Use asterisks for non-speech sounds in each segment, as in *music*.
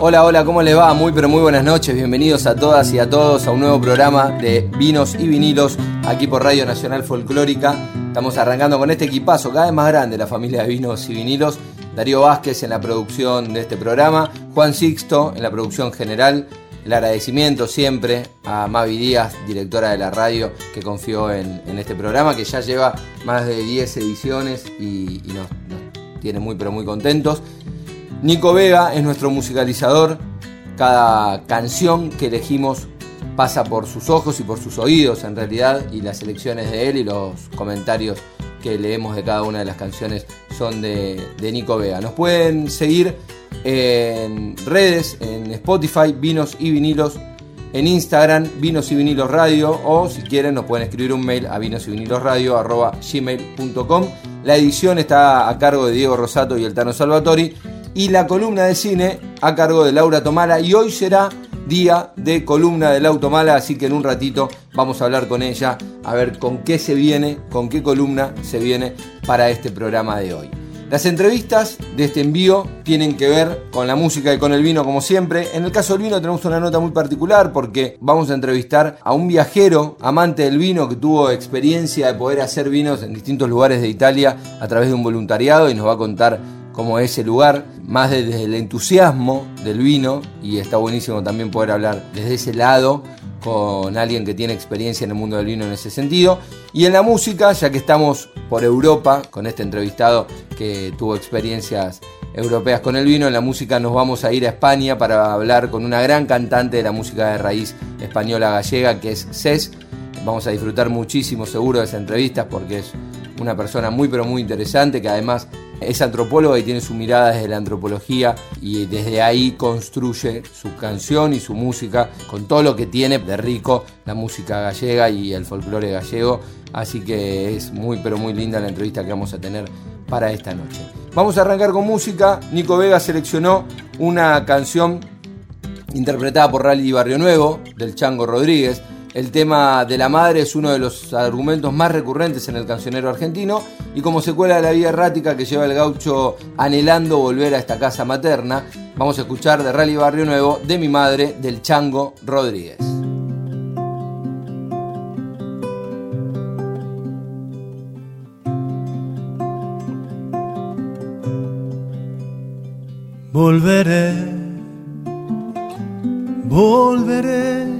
Hola, hola, ¿cómo les va? Muy pero muy buenas noches, bienvenidos a todas y a todos a un nuevo programa de Vinos y Vinilos aquí por Radio Nacional Folclórica. Estamos arrancando con este equipazo cada vez más grande, la familia de Vinos y Vinilos. Darío Vázquez en la producción de este programa, Juan Sixto en la producción general. El agradecimiento siempre a Mavi Díaz, directora de la radio, que confió en, este programa, que ya lleva más de 10 ediciones y, nos tiene muy pero muy contentos. Nico Vega es nuestro musicalizador. Cada canción que elegimos pasa por sus ojos y por sus oídos en realidad y las elecciones de él y los comentarios que leemos de cada una de las canciones son de, Nico Vega. Nos pueden seguir en redes, en Spotify, Vinos y Vinilos, en Instagram, Vinos y Vinilos Radio, o si quieren nos pueden escribir un mail a vinos y vinilos radio gmail.com. La edición está a cargo de Diego Rosato y el Tano Salvatori y la columna de cine a cargo de Laura Tomala y hoy será día de columna del Automala, así que en un ratito vamos a hablar con ella a ver con qué se viene, con qué columna se viene para este programa de hoy. Las entrevistas de este envío tienen que ver con la música y con el vino como siempre. En el caso del vino tenemos una nota muy particular porque vamos a entrevistar a un viajero amante del vino que tuvo experiencia de poder hacer vinos en distintos lugares de Italia a través de un voluntariado y nos va a contar como ese lugar, más desde el entusiasmo del vino, y está buenísimo también poder hablar desde ese lado con alguien que tiene experiencia en el mundo del vino en ese sentido. Y en la música, ya que estamos por Europa, con este entrevistado que tuvo experiencias europeas con el vino, en la música nos vamos a ir a España para hablar con una gran cantante de la música de raíz española gallega, que es Cés. Vamos a disfrutar muchísimo seguro de esa entrevista porque es una persona muy pero muy interesante que además es antropóloga y tiene su mirada desde la antropología y desde ahí construye su canción y su música con todo lo que tiene de rico la música gallega y el folclore gallego. Así que es muy pero muy linda la entrevista que vamos a tener para esta noche. Vamos a arrancar con música. Nico Vega seleccionó una canción interpretada por Rally Barrio Nuevo del Chango Rodríguez el tema de la madre es uno de los argumentos más recurrentes en el cancionero argentino y como secuela de la vida errática que lleva el gaucho anhelando volver a esta casa materna, vamos a escuchar de Rally Barrio Nuevo de mi madre, del Chango Rodríguez. Volveré, volveré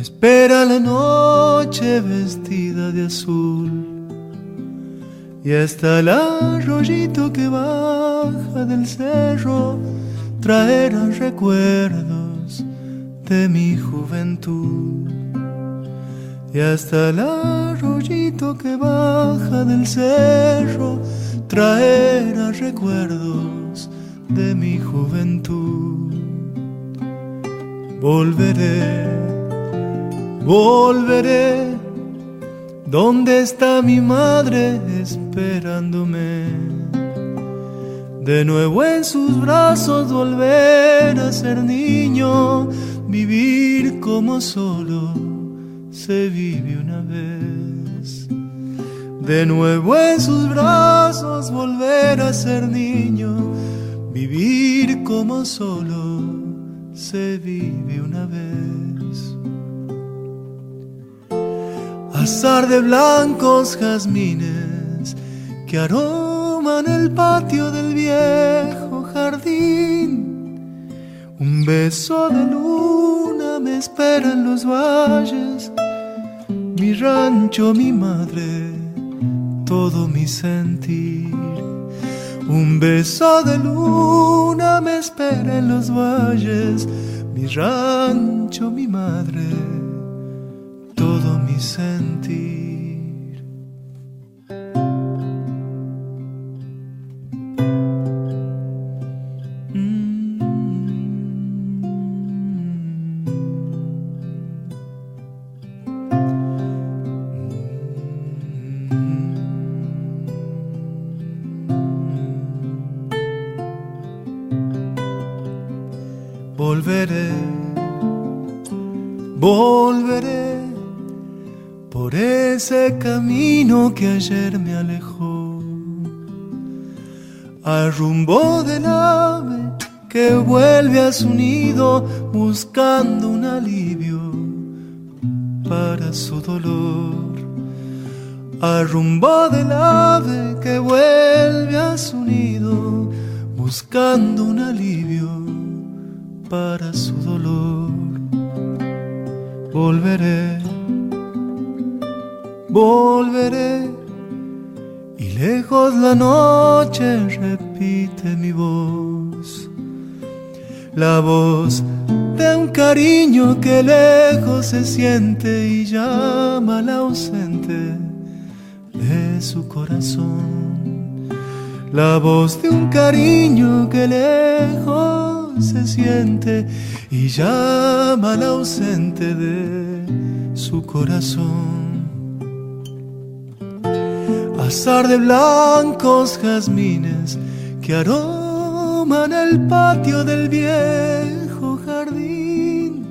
espera la noche vestida de azul y hasta el arroyito que baja del cerro traerá recuerdos de mi juventud. Y hasta el arroyito que baja del cerro traerá recuerdos de mi juventud. Volveré volveré. ¿Dónde está mi madre esperándome? De nuevo en sus brazos volver a ser niño, vivir como solo se vive una vez. De nuevo en sus brazos volver a ser niño, vivir como solo se vive una vez. De blancos jazmines que aroman el patio del viejo jardín. Un beso de luna me espera en los valles, mi rancho, mi madre, todo mi sentir. Un beso de luna me espera en los valles, mi rancho, mi madre mi sentir. Ese camino que ayer me alejó, al rumbo del ave que vuelve a su nido buscando un alivio para su dolor, al rumbo del ave que vuelve a su nido buscando un alivio para su dolor. Volveré, volveré, y lejos la noche repite mi voz, la voz de un cariño que lejos se siente y llama al ausente de su corazón. La voz de un cariño que lejos se siente y llama al ausente de su corazón. Azar de blancos jazmines que aroman el patio del viejo jardín.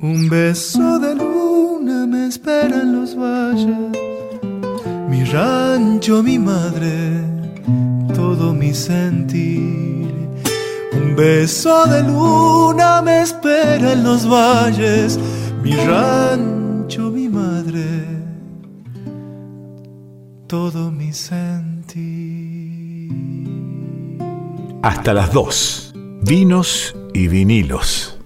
Un beso de luna me espera en los valles, mi rancho, mi madre, todo mi sentir. Un beso de luna me espera en los valles, mi rancho, mi madre, todo mi sentir. Hasta las dos. Vinos y vinilos.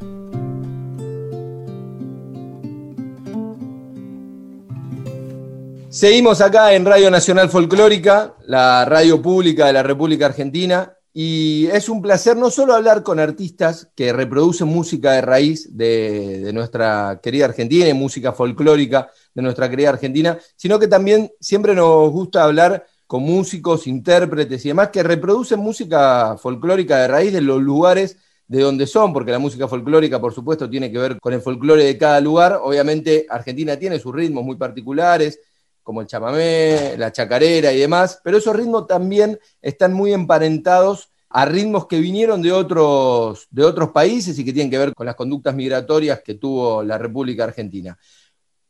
Seguimos acá en Radio Nacional Folclórica, la radio pública de la República Argentina, y es un placer no solo hablar con artistas que reproducen música de raíz de, de, nuestra querida Argentina y música folclórica de nuestra querida Argentina, sino que también siempre nos gusta hablar con músicos, intérpretes y demás que reproducen música folclórica de raíz de los lugares de donde son, porque la música folclórica, por supuesto, tiene que ver con el folclore de cada lugar. Obviamente, Argentina tiene sus ritmos muy particulares, como el chamamé, la chacarera y demás, pero esos ritmos también están muy emparentados a ritmos que vinieron de otros, de otros países y que tienen que ver con las conductas migratorias que tuvo la República Argentina.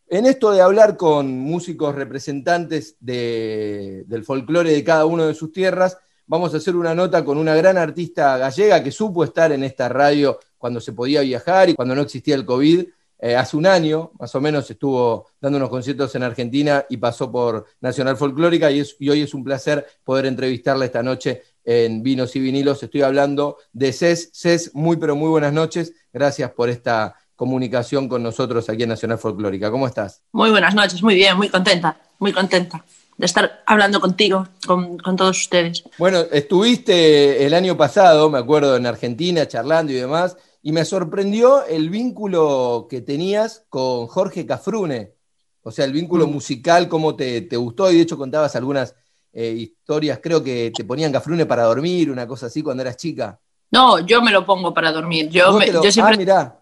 En esto de hablar con músicos representantes de, del folclore de cada una de sus tierras, vamos a hacer una nota con una gran artista gallega que supo estar en esta radio cuando se podía viajar y cuando no existía el COVID, eh, hace un año, más o menos, estuvo dando unos conciertos en Argentina y pasó por Nacional Folclórica y, es, y, hoy es un placer poder entrevistarla esta noche en Vinos y Vinilos. Estoy hablando de CES. CES, muy pero muy buenas noches. Gracias por esta comunicación con nosotros aquí en Nacional Folclórica. ¿Cómo estás? Muy buenas noches, muy bien, muy contenta, muy contenta de estar hablando contigo, con, con todos ustedes. Bueno, estuviste el año pasado, me acuerdo, en Argentina charlando y demás y me sorprendió el vínculo que tenías con Jorge Cafrune, o sea, el vínculo mm. musical, cómo te, te, gustó, y de hecho contabas algunas eh, historias, creo que te ponían Cafrune para dormir, una cosa así, cuando eras chica. No, yo me lo pongo para dormir. Yo, me, lo... yo siempre... Ah, mirá.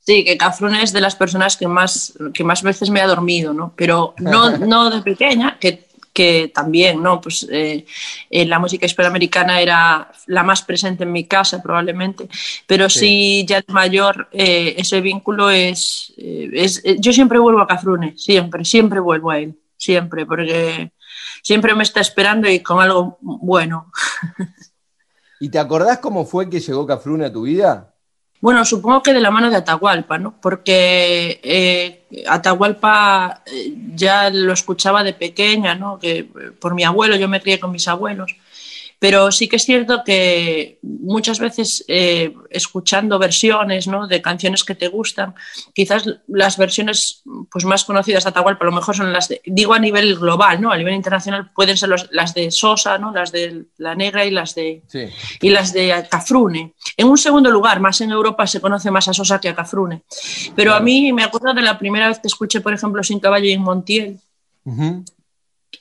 Sí, que Cafrune es de las personas que más, que más veces me ha dormido, ¿no? Pero no, *laughs* no de pequeña, que que también, ¿no? Pues eh, eh, la música hispanoamericana era la más presente en mi casa probablemente, pero sí, sí ya de mayor eh, ese vínculo es, es, Yo siempre vuelvo a Cafrune, siempre, siempre vuelvo a él, siempre, porque siempre me está esperando y con algo bueno. *laughs* ¿Y te acordás cómo fue que llegó Cafrune a tu vida? Bueno, supongo que de la mano de Atahualpa, ¿no? Porque eh, Atahualpa eh, ya lo escuchaba de pequeña, ¿no? Que por mi abuelo, yo me crié con mis abuelos. Pero sí que es cierto que muchas veces eh, escuchando versiones ¿no? de canciones que te gustan, quizás las versiones pues, más conocidas de Atahualpa a lo mejor son las de, digo a nivel global, ¿no? a nivel internacional pueden ser los, las de Sosa, ¿no? las de La Negra y las de, sí. y las de Cafrune. En un segundo lugar, más en Europa se conoce más a Sosa que a Cafrune. Pero claro. a mí me acuerdo de la primera vez que escuché, por ejemplo, Sin Caballo y en Montiel. Uh -huh.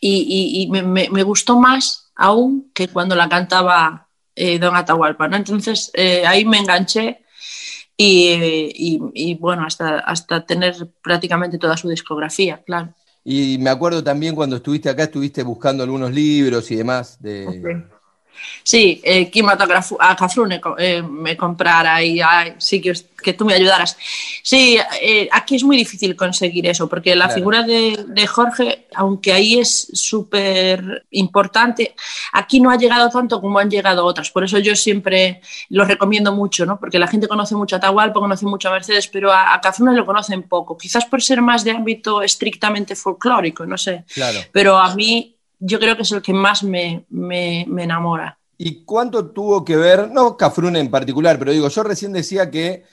Y, y, y me, me, me gustó más aún que cuando la cantaba eh, Don Atahualpa. ¿no? Entonces eh, ahí me enganché y, y, y, bueno, hasta, hasta tener prácticamente toda su discografía, claro. Y me acuerdo también cuando estuviste acá, estuviste buscando algunos libros y demás de, okay. Sí, eh, a Cafrune eh, me comprara y sí que, que, tú me ayudaras. Sí, eh, aquí es muy difícil conseguir eso, porque la figura de, de, Jorge, aunque ahí es súper importante, aquí no ha llegado tanto como han llegado otras. Por eso yo siempre lo recomiendo mucho, ¿no? porque la gente conoce mucho a Atahualpa, conoce mucho a Mercedes, pero a, a Cafrune lo conocen poco. Quizás por ser más de ámbito estrictamente folclórico, no sé. Claro. Pero a mí yo creo que es el que más me, me, me enamora. ¿Y cuánto tuvo que ver, no Cafrune en particular, pero digo, yo recién decía que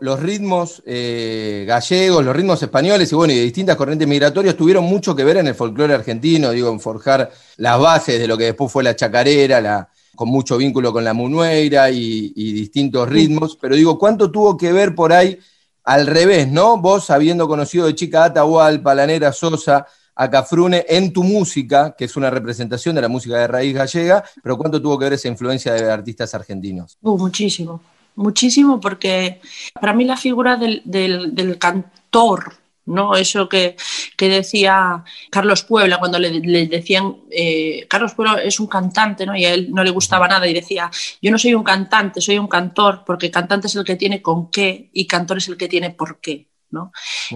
los ritmos eh, gallegos, los ritmos españoles y bueno, y de distintas corrientes migratorias tuvieron mucho que ver en el folclore argentino, digo, en forjar las bases de lo que después fue la chacarera, la, con mucho vínculo con la munueira y, y distintos ritmos, pero digo, ¿cuánto tuvo que ver por ahí al revés, ¿no? Vos habiendo conocido de chica Atahualpa, la negra Sosa, a Cafrune en tu música, que es una representación de la música de raíz gallega, pero ¿cuánto tuvo que ver esa influencia de artistas argentinos? Uh, muchísimo, muchísimo, porque para mí la figura del, cantor, ¿no? Eso que, decía Carlos Puebla cuando le, le decían, eh, Carlos Puebla es un cantante, ¿no? Y a él no le gustaba nada y decía, yo no soy un cantante, soy un cantor, porque cantante es el que tiene con qué y cantor es el que tiene por qué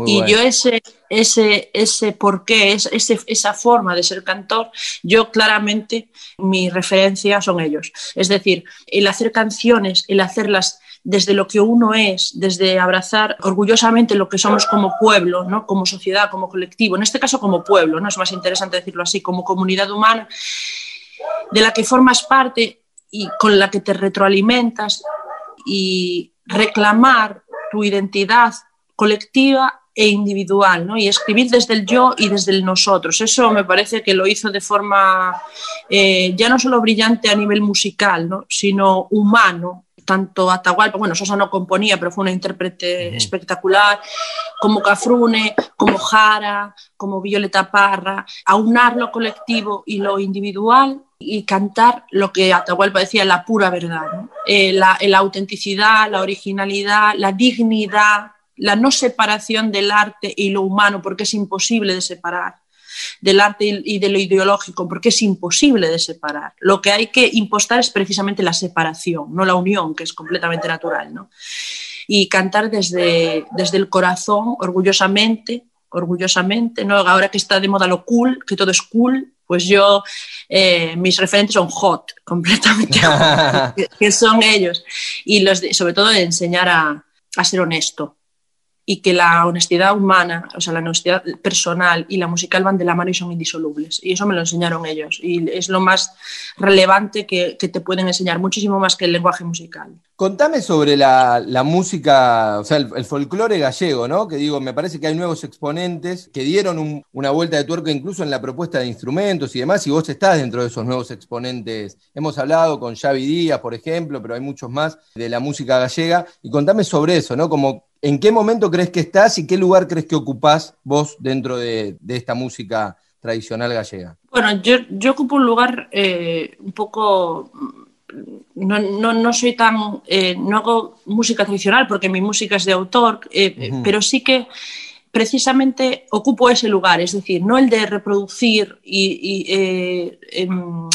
y yo ese, ese, ese por qué, ese, esa forma de ser cantor, yo claramente mi referencia son ellos. Es decir, el hacer canciones, el hacerlas desde lo que uno es, desde abrazar orgullosamente lo que somos como pueblo, ¿no? como sociedad, como colectivo, en este caso como pueblo, ¿no? es más interesante decirlo así, como comunidad humana, de la que formas parte y con la que te retroalimentas y reclamar tu identidad colectiva e individual, ¿no? Y escribir desde el yo y desde el nosotros. Eso me parece que lo hizo de forma eh, ya no solo brillante a nivel musical, ¿no? sino humano. Tanto Atahualpa, bueno, Sosa no componía, pero fue una intérprete espectacular, como Cafrune, como Jara, como Violeta Parra, aunar lo colectivo y lo individual y cantar lo que Atahualpa decía, la pura verdad, eh, la, la autenticidad, la originalidad, la dignidad, la no separación del arte y lo humano, porque es imposible de separar, del arte y de lo ideológico, porque es imposible de separar. Lo que hay que impostar es precisamente la separación, no la unión, que es completamente natural. ¿no? Y cantar desde, desde el corazón, orgullosamente, orgullosamente, ¿no? ahora que está de moda lo cool, que todo es cool, pues yo, eh, mis referentes son hot, *laughs* completamente que, son ellos. Y los sobre todo de enseñar a, a ser honesto, y que la honestidad humana, o sea, la honestidad personal y la musical van de la mano y son indisolubles. Y eso me lo enseñaron ellos. Y es lo más relevante que, te pueden enseñar, muchísimo más que el lenguaje musical. Contame sobre la, música, o sea, el, folclore gallego, ¿no? Que digo, me parece que hay nuevos exponentes que dieron una vuelta de tuerca incluso en la propuesta de instrumentos y demás, y vos estás dentro de esos nuevos exponentes. Hemos hablado con Xavi Díaz, por ejemplo, pero hay muchos más de la música gallega. Y contame sobre eso, ¿no? Como ¿En qué momento crees que estás y qué lugar crees que ocupás vos dentro de, esta música tradicional gallega? Bueno, yo, ocupo un lugar eh, un poco... No, soy tan... Eh, no hago música tradicional porque mi música es de autor, eh, pero sí que precisamente ocupo ese lugar, es decir, no el de reproducir y, eh, em,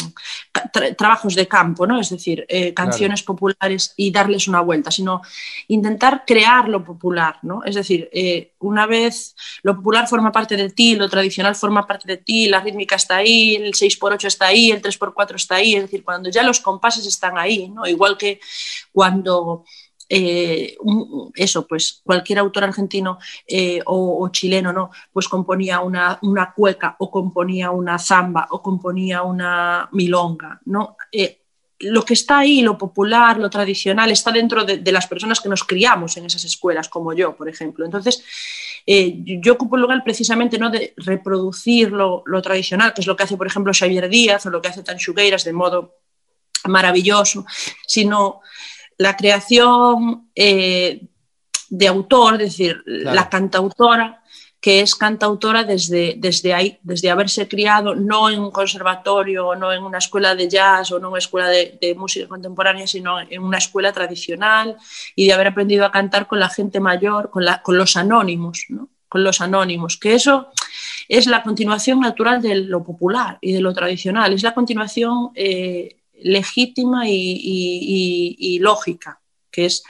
trabajos de campo, ¿no? es decir, eh, canciones populares y darles una vuelta, sino intentar crear lo popular, ¿no? es decir, eh, una vez lo popular forma parte de ti, lo tradicional forma parte de ti, la rítmica está ahí, el 6x8 está ahí, el 3x4 está ahí, es decir, cuando ya los compases están ahí, ¿no? igual que cuando eh, eso, pues cualquier autor argentino eh, o, chileno, ¿no? Pues componía una, cueca o componía una zamba o componía una milonga, ¿no? Eh, lo que está ahí, lo popular, lo tradicional, está dentro de, las personas que nos criamos en esas escuelas, como yo, por ejemplo. Entonces, yo ocupo el lugar precisamente no de reproducir lo, tradicional, que es lo que hace, por ejemplo, Xavier Díaz o lo que hace Tanchugueiras de modo maravilloso, sino la creación eh, de autor, es decir, la cantautora, que es cantautora desde, desde ahí, desde haberse criado no en un conservatorio, no en una escuela de jazz o no en una escuela de, música contemporánea, sino en una escuela tradicional y de haber aprendido a cantar con la gente mayor, con, la, con los anónimos, ¿no? con los anónimos, que eso es la continuación natural de lo popular y de lo tradicional, es la continuación eh, legítima y, lógica, que es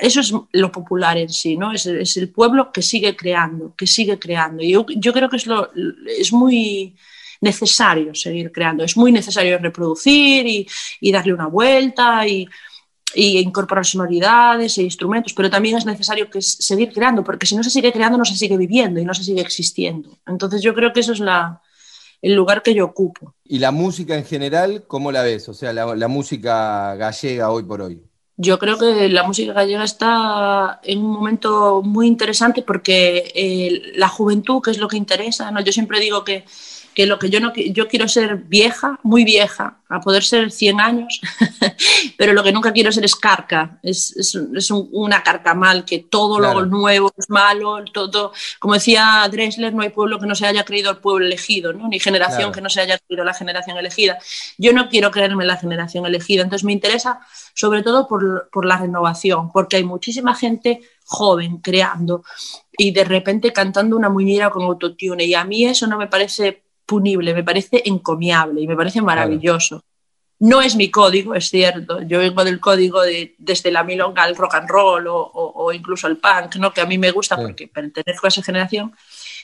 eso es lo popular en sí, ¿no? Es, el pueblo que sigue creando, que sigue creando. Y yo, yo creo que es, lo, es muy necesario seguir creando, es muy necesario reproducir y, darle una vuelta y, y incorporar sonoridades e instrumentos, pero también es necesario que seguir creando, porque si no se sigue creando no se sigue viviendo y no se sigue existiendo. Entonces yo creo que eso es la, el lugar que yo ocupo. ¿Y la música en general, cómo la ves? O sea, la, música gallega hoy por hoy. Yo creo que la música gallega está en un momento muy interesante porque eh, la juventud, que es lo que interesa, ¿no? yo siempre digo que que lo que yo no yo quiero ser vieja, muy vieja, a poder ser 100 años, *laughs* pero lo que nunca quiero ser es carca, es, es, es un, una carcamal, que todo lo nuevo es malo, todo, como decía Dressler, no hay pueblo que no se haya creído el pueblo elegido, ¿no? ni generación que no se haya creído la generación elegida. Yo no quiero creerme la generación elegida, entonces me interesa sobre todo por, por la renovación, porque hay muchísima gente joven creando y de repente cantando una muñeira con autotune y a mí eso no me parece punible, me parece encomiable y me parece maravilloso. No es mi código, es cierto. Yo vengo del código de, desde la milonga al rock and roll o, incluso al punk, ¿no? que a mí me gusta porque pertenezco a esa generación,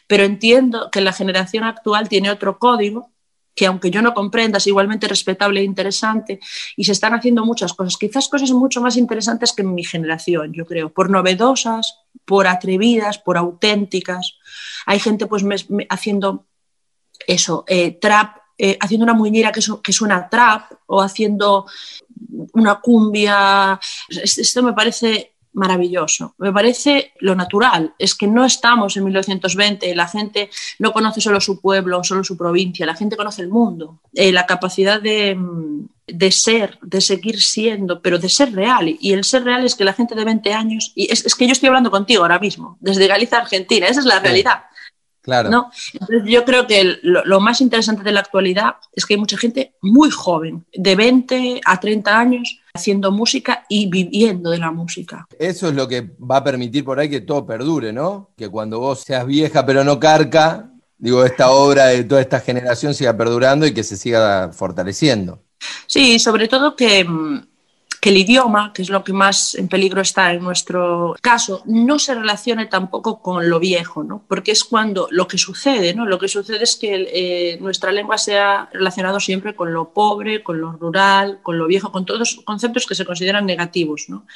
pero entiendo que la generación actual tiene otro código que aunque yo no comprenda es igualmente respetable e interesante y se están haciendo muchas cosas, quizás cosas mucho más interesantes que en mi generación, yo creo, por novedosas, por atrevidas, por auténticas. Hay gente pues haciendo eso, eh, trap, eh, haciendo una muñeira que, que suena trap o haciendo una cumbia. Esto me parece maravilloso. Me parece lo natural. Es que no estamos en 1920, la gente no conoce solo su pueblo, solo su provincia, la gente conoce el mundo. Eh, la capacidad de, de, ser, de seguir siendo, pero de ser real. Y el ser real es que la gente de 20 años, y es, es que yo estoy hablando contigo ahora mismo, desde Galicia, Argentina, esa es la realidad. Claro. ¿no? Entonces, yo creo que lo, más interesante de la actualidad es que hay mucha gente muy joven, de 20 a 30 años, haciendo música y viviendo de la música. Eso es lo que va a permitir por ahí que todo perdure, ¿no? Que cuando vos seas vieja pero no carca, digo, esta obra de toda esta generación siga perdurando y que se siga fortaleciendo. Sí, sobre todo que mm, que el idioma, que es lo que más en peligro está en nuestro caso, no se relacione tampoco con lo viejo, ¿no? porque es cuando lo que sucede, ¿no? lo que sucede es que eh, nuestra lengua se ha relacionado siempre con lo pobre, con lo rural, con lo viejo, con todos conceptos que se consideran negativos, ¿no?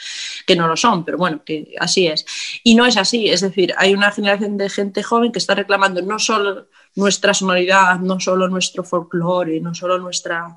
que no lo son, pero bueno, que así es. Y no es así, es decir, hay una generación de gente joven que está reclamando no solo nuestra sonoridad, no solo nuestro folclore, no solo nuestra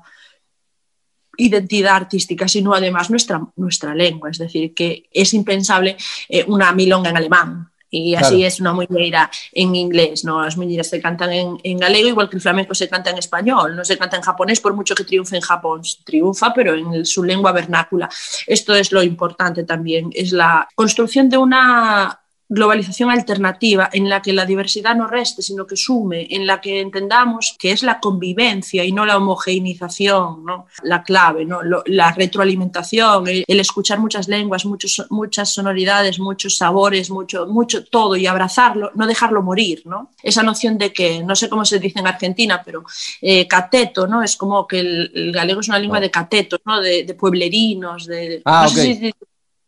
identidad artística, sino además nuestra, nuestra lengua. Es decir, que es impensable eh, una milonga en alemán. Y así es una muñeira en inglés, ¿no? Las muñeiras se cantan en, en, galego, igual que el flamenco se canta en español, no se canta en japonés por mucho que triunfe en Japón. Triunfa, pero en su lengua vernácula. Esto es lo importante también, es la construcción de una globalización alternativa en la que la diversidad no reste, sino que sume, en la que entendamos que es la convivencia y no la homogeneización, ¿no? la clave, ¿no? la retroalimentación, el, escuchar muchas lenguas, muchos, muchas sonoridades, muchos sabores, mucho, mucho todo y abrazarlo, no dejarlo morir. ¿no? Esa noción de que, no sé cómo se dice en Argentina, pero eh, cateto, ¿no? es como que el, galego es una lengua de catetos, ¿no? de, pueblerinos, de... Ah,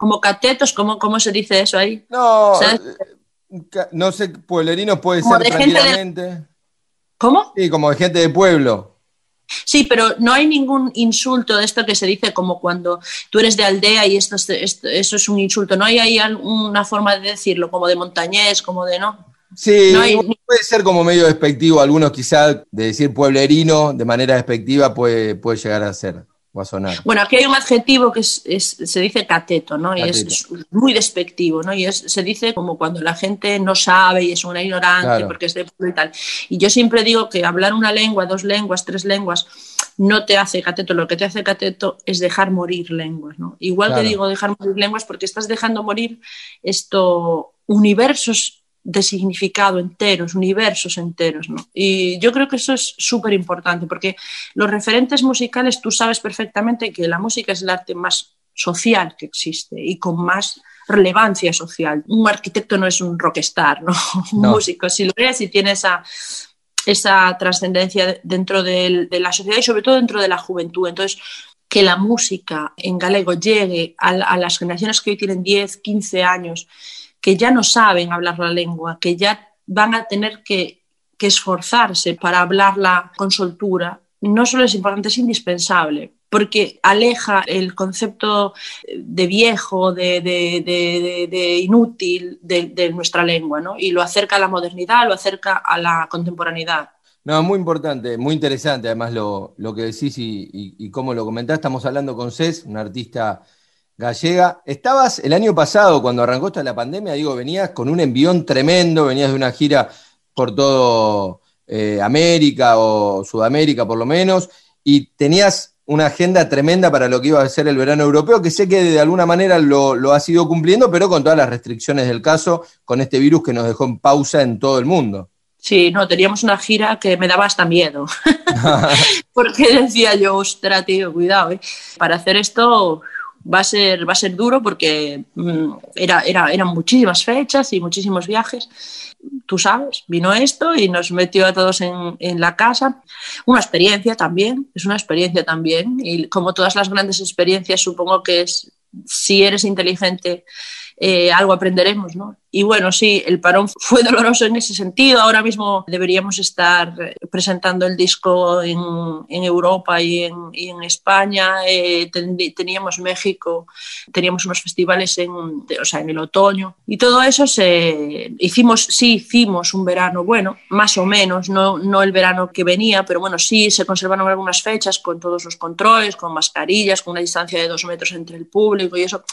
como catetos, ¿cómo, ¿cómo se dice eso ahí? No, eh, no sé, pueblerino puede ser tranquilamente. ¿Cómo? Sí, como de gente de pueblo. Sí, pero no hay ningún insulto de esto que se dice como cuando tú eres de aldea y esto, eso es un insulto. No hay ahí una forma de decirlo, como de montañés, como de no. Sí, puede ser como medio despectivo, algunos quizás de decir pueblerino de manera despectiva puede, puede llegar a ser. Bueno, aquí hay un adjetivo que es, se dice cateto, ¿no? Y es, muy despectivo, ¿no? Y se dice como cuando la gente no sabe y es una ignorante porque es de pueblo y tal. Y yo siempre digo que hablar una lengua, dos lenguas, tres lenguas, no te hace cateto. Lo que te hace cateto es dejar morir lenguas, ¿no? Igual que digo dejar morir lenguas porque estás dejando morir esto universos de significado enteros, universos enteros. ¿no? Y yo creo que eso es súper importante porque los referentes musicales, tú sabes perfectamente que la música es el arte más social que existe y con más relevancia social. Un arquitecto no es un rockstar, ¿no? *laughs* un músico, si lo es y tiene esa, esa trascendencia dentro de, la sociedad y sobre todo dentro de la juventud. Entonces, que la música en galego llegue a, las generaciones que hoy tienen 10, 15 años, que ya no saben hablar la lengua, que ya van a tener que, esforzarse para hablarla con soltura, no solo es importante, es indispensable porque aleja el concepto de viejo, de, inútil de, nuestra lengua, ¿no? y lo acerca a la modernidad, lo acerca a la contemporaneidad. No, muy importante, muy interesante además lo, que decís y, y, cómo lo comentás. Estamos hablando con Cés, una artista gallega. Estabas el año pasado, cuando arrancó esta la pandemia, digo, venías con un envión tremendo, venías de una gira por todo eh, América o Sudamérica por lo menos, y tenías una agenda tremenda para lo que iba a ser el verano europeo, que sé que de alguna manera lo, lo has ido cumpliendo, pero con todas las restricciones del caso, con este virus que nos dejó en pausa en todo el mundo. Sí, no, teníamos una gira que me daba hasta miedo. *laughs* *laughs* porque decía yo, ostra, tío, cuidado, ¿eh? Para hacer esto va a ser, va a ser duro porque mm, era, era, eran muchísimas fechas y muchísimos viajes. Tú sabes, vino esto y nos metió a todos en, en la casa. Una experiencia también, es una experiencia también. Y como todas las grandes experiencias, supongo que si eres inteligente, eh, algo aprenderemos, ¿no? Y bueno, sí, el parón *laughs* fue doloroso en ese sentido. Ahora mismo deberíamos estar presentando el disco en, Europa y en, España. Eh, teníamos México, teníamos unos festivales en, o sea, en el otoño. Y todo eso se hicimos, sí hicimos un verano bueno, más o menos, no, no el verano que venía, pero bueno, sí se conservaron algunas fechas con todos los controles, con mascarillas, con una distancia de dos metros entre el público y eso.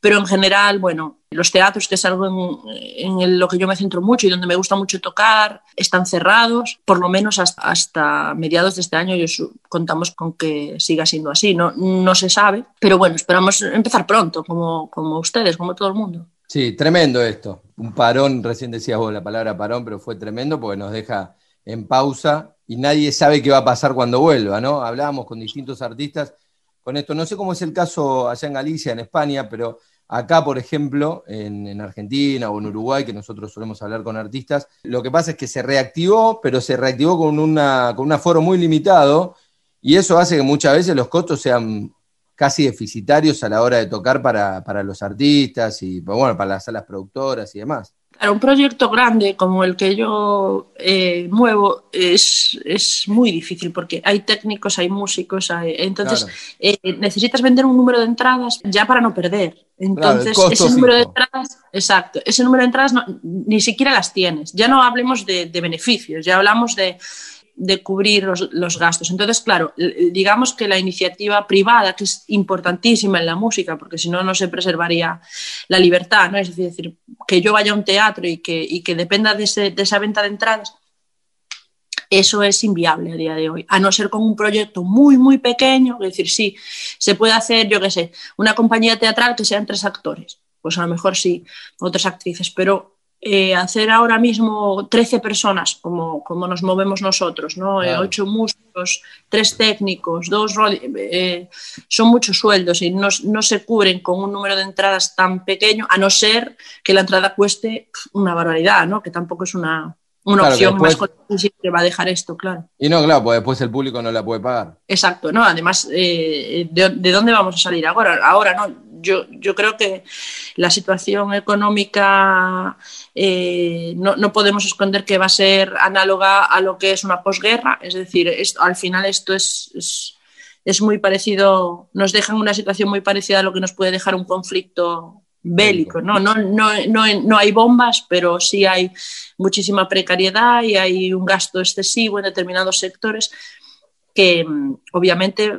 Pero en general, bueno, los teatros, que es algo en, lo que yo me centro mucho y donde me gusta mucho tocar, están cerrados, por lo menos hasta, mediados de este año. Y contamos con que siga siendo así. No, no se sabe, pero bueno, esperamos empezar pronto, como, como ustedes, como todo el mundo. Sí, tremendo esto. Un parón, recién decías vos la palabra parón, pero fue tremendo porque nos deja en pausa y nadie sabe qué va a pasar cuando vuelva, ¿no? Hablábamos con distintos artistas con esto. No sé cómo es el caso allá en Galicia, en España, pero Acá, por ejemplo, en, Argentina o en Uruguay, que nosotros solemos hablar con artistas, lo que pasa es que se reactivó, pero se reactivó con, una, con un aforo muy limitado y eso hace que muchas veces los costos sean casi deficitarios a la hora de tocar para, para los artistas y bueno, para las salas productoras y demás un proyecto grande como el que yo eh, muevo es, es, muy difícil porque hay técnicos, hay músicos, entonces eh, necesitas vender un número de entradas ya para no perder. Entonces, ese número de entradas, exacto, ese número de entradas ni siquiera las tienes. Ya no hablemos de beneficios, ya hablamos de, de cubrir los, gastos. Entonces, claro, digamos que la iniciativa privada, que es importantísima en la música, porque si no, no se preservaría la libertad, ¿no? Es decir, que yo vaya a un teatro y que, que dependa de, esa venta de entradas, eso es inviable a día de hoy, a no ser con un proyecto muy, muy pequeño, es decir, sí, se puede hacer, yo qué sé, una compañía teatral que sean tres actores, pues a lo mejor sí, otras actrices, pero eh, hacer ahora mismo 13 personas, como, como nos movemos nosotros, ¿no? Eh, ocho músicos, tres técnicos, dos eh, son muchos sueldos y no, no, se cubren con un número de entradas tan pequeño, a no ser que la entrada cueste una barbaridad, ¿no? que tampoco es una, una opción más que va a dejar esto, claro. Y no, claro, pues después el público no la puede pagar. Exacto, ¿no? Además, ¿de, ¿de, dónde vamos a salir ahora? Ahora, ¿no? Yo, yo creo que la situación económica eh, no, podemos esconder que va a ser análoga a lo que es una posguerra, es decir, al final esto es, es, muy parecido, nos deja en una situación muy parecida a lo que nos puede dejar un conflicto bélico. ¿no? No, no, no, no hay bombas, pero sí hay muchísima precariedad y hay un gasto excesivo en determinados sectores que mm, obviamente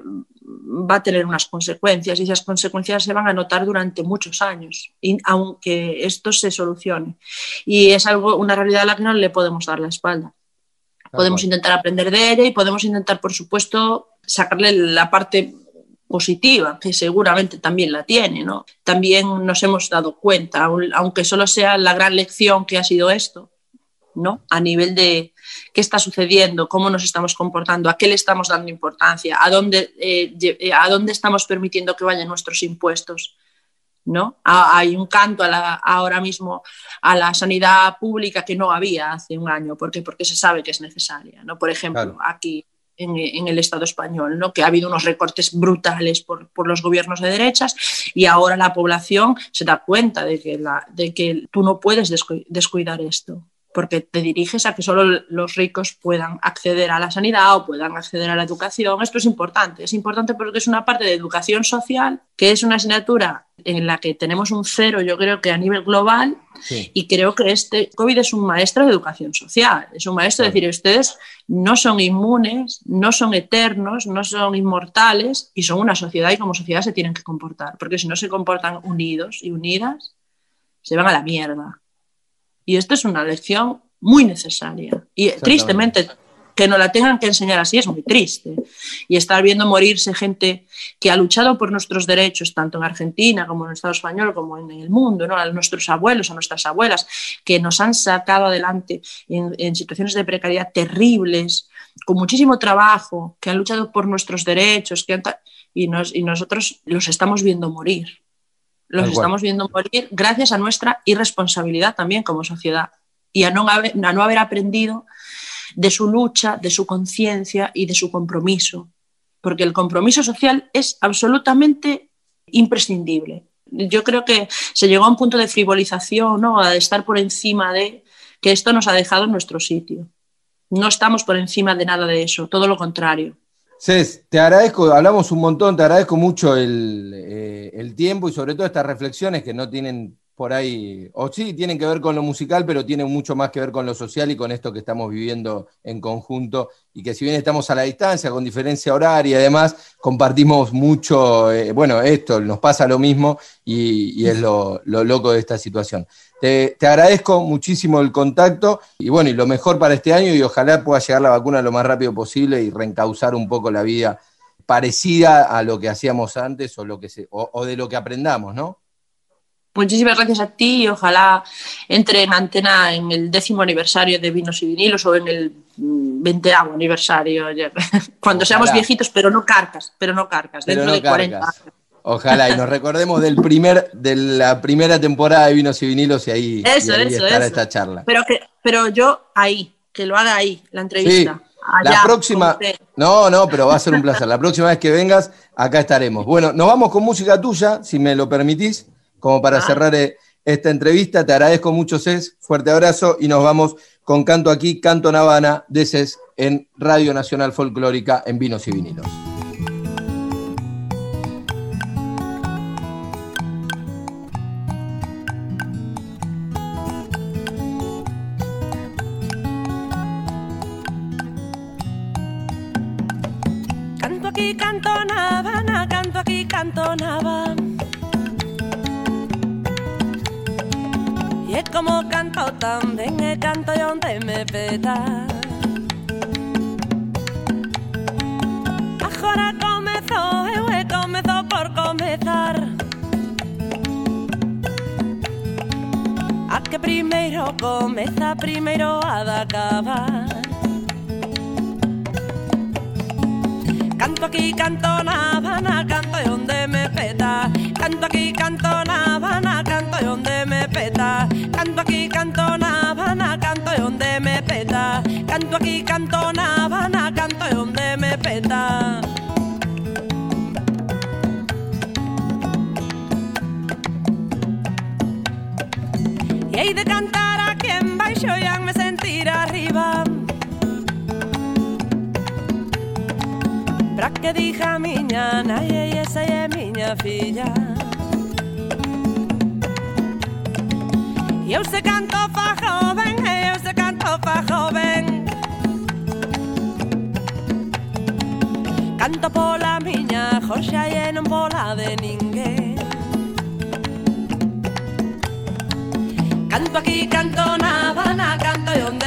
va a tener unas consecuencias y esas consecuencias se van a notar durante muchos años, aunque esto se solucione. Y es algo, una realidad a la que no le podemos dar la espalda. Podemos intentar aprender de ella y podemos intentar, por supuesto, sacarle la parte positiva, que seguramente también la tiene, ¿no? También nos hemos dado cuenta, aunque solo sea la gran lección que ha sido esto, ¿no? A nivel de qué está sucediendo, cómo nos estamos comportando, a qué le estamos dando importancia, a dónde, eh, eh, a dónde estamos permitiendo que vayan nuestros impuestos. ¿no? Hay un canto ahora mismo a la sanidad pública que no había hace un año, ¿por Porque se sabe que es necesaria, ¿no? Por ejemplo, aquí en, el Estado español, ¿no? que ha habido unos recortes brutales por, los gobiernos de derechas y ahora la población se da cuenta de que, la, de que tú no puedes descuidar esto porque te diriges a que solo los ricos puedan acceder a la sanidad o puedan acceder a la educación. Esto es importante, es importante porque es una parte de educación social, que es una asignatura en la que tenemos un cero, yo creo que a nivel global, y creo que este COVID es un maestro de educación social, es un maestro de decir, ustedes no son inmunes, no son eternos, no son inmortales y son una sociedad y como sociedad se tienen que comportar, porque si no se comportan unidos y unidas, se van a la mierda. Y esto es una lección muy necesaria. Y tristemente, que no la tengan que enseñar así es muy triste. Y estar viendo morirse gente que ha luchado por nuestros derechos, tanto en Argentina como en el Estado español, como en el mundo, ¿no? a nuestros abuelos, a nuestras abuelas, que nos han sacado adelante en, situaciones de precariedad terribles, con muchísimo trabajo, que han luchado por nuestros derechos, que y, nos, y nosotros los estamos viendo morir los estamos viendo morir gracias a nuestra irresponsabilidad también como sociedad y a no haber, no haber aprendido de su lucha, de su conciencia y de su compromiso, porque el compromiso social es absolutamente imprescindible. Yo creo que se llegó a un punto de frivolización, ¿no? a estar por encima de que esto nos ha dejado en nuestro sitio. No estamos por encima de nada de eso, todo lo contrario. Cés, te agradezco, hablamos un montón, te agradezco mucho eh, el, tiempo y sobre todo estas reflexiones que no tienen por ahí, o sí tienen que ver con lo musical, pero tienen mucho más que ver con lo social y con esto que estamos viviendo en conjunto y que si bien estamos a la distancia, con diferencia horaria y demás, compartimos mucho, eh, bueno, esto, nos pasa lo mismo y, es lo, lo loco de esta situación. Te, agradezco muchísimo el contacto y bueno, y lo mejor para este año y ojalá pueda llegar la vacuna lo más rápido posible y reencauzar un poco la vida parecida a lo que hacíamos antes o, lo que o, de lo que aprendamos, ¿no? Muchísimas gracias a ti y ojalá entre en antena en el décimo aniversario de Vinos y Vinilos o en el veinteavo aniversario, *laughs* cuando seamos viejitos, pero no carcas, pero no carcas, dentro de 40 años. Ojalá, y nos recordemos del primer, de la primera temporada de Vinos y Vinilos y ahí, eso, esta charla. Pero, que, pero yo ahí, que lo haga ahí, la entrevista. la próxima, no, no, pero va a ser un placer. La próxima vez que vengas, acá estaremos. Bueno, nos vamos con música tuya, si me lo permitís, como para ah. cerrar eh, esta entrevista. Te agradezco mucho, Cés. Fuerte abrazo y nos vamos con Canto aquí, Canto Navana de Cés en Radio Nacional Folclórica en Vinos y Vinilos. Y es como canto, también el canto donde me peta. Ahora comenzó, eu he comenzó por comezar. A que primero comeza, primeiro a de acabar. Canto aquí, canto na Habana, canto y donde me peta. Canto aquí, aquí, canto na Habana, canto y donde me peta. Canto aquí, canto na Habana, canto y donde me peta. Canto aquí, canto na Habana, canto y donde me peta. Y hay de cantar a quien baixo y me sentir arriba. Pra que diga miña nai e esa é miña filla Eu se canto fa joven, eu se canto fa joven. Canto pola miña joxa e non pola de ninguén. Canto aquí, canto na Habana, canto e onde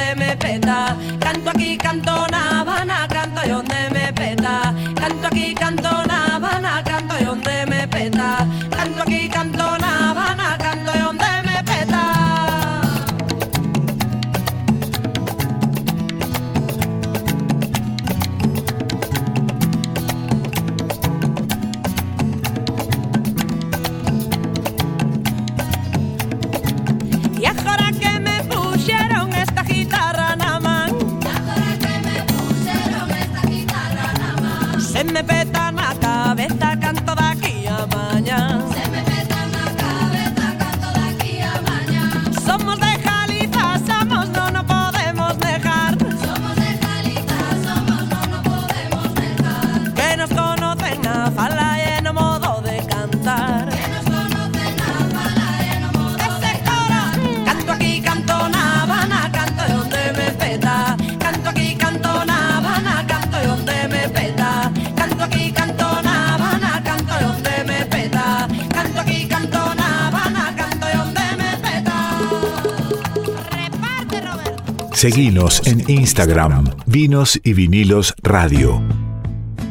Seguinos en Instagram, Vinos y Vinilos Radio.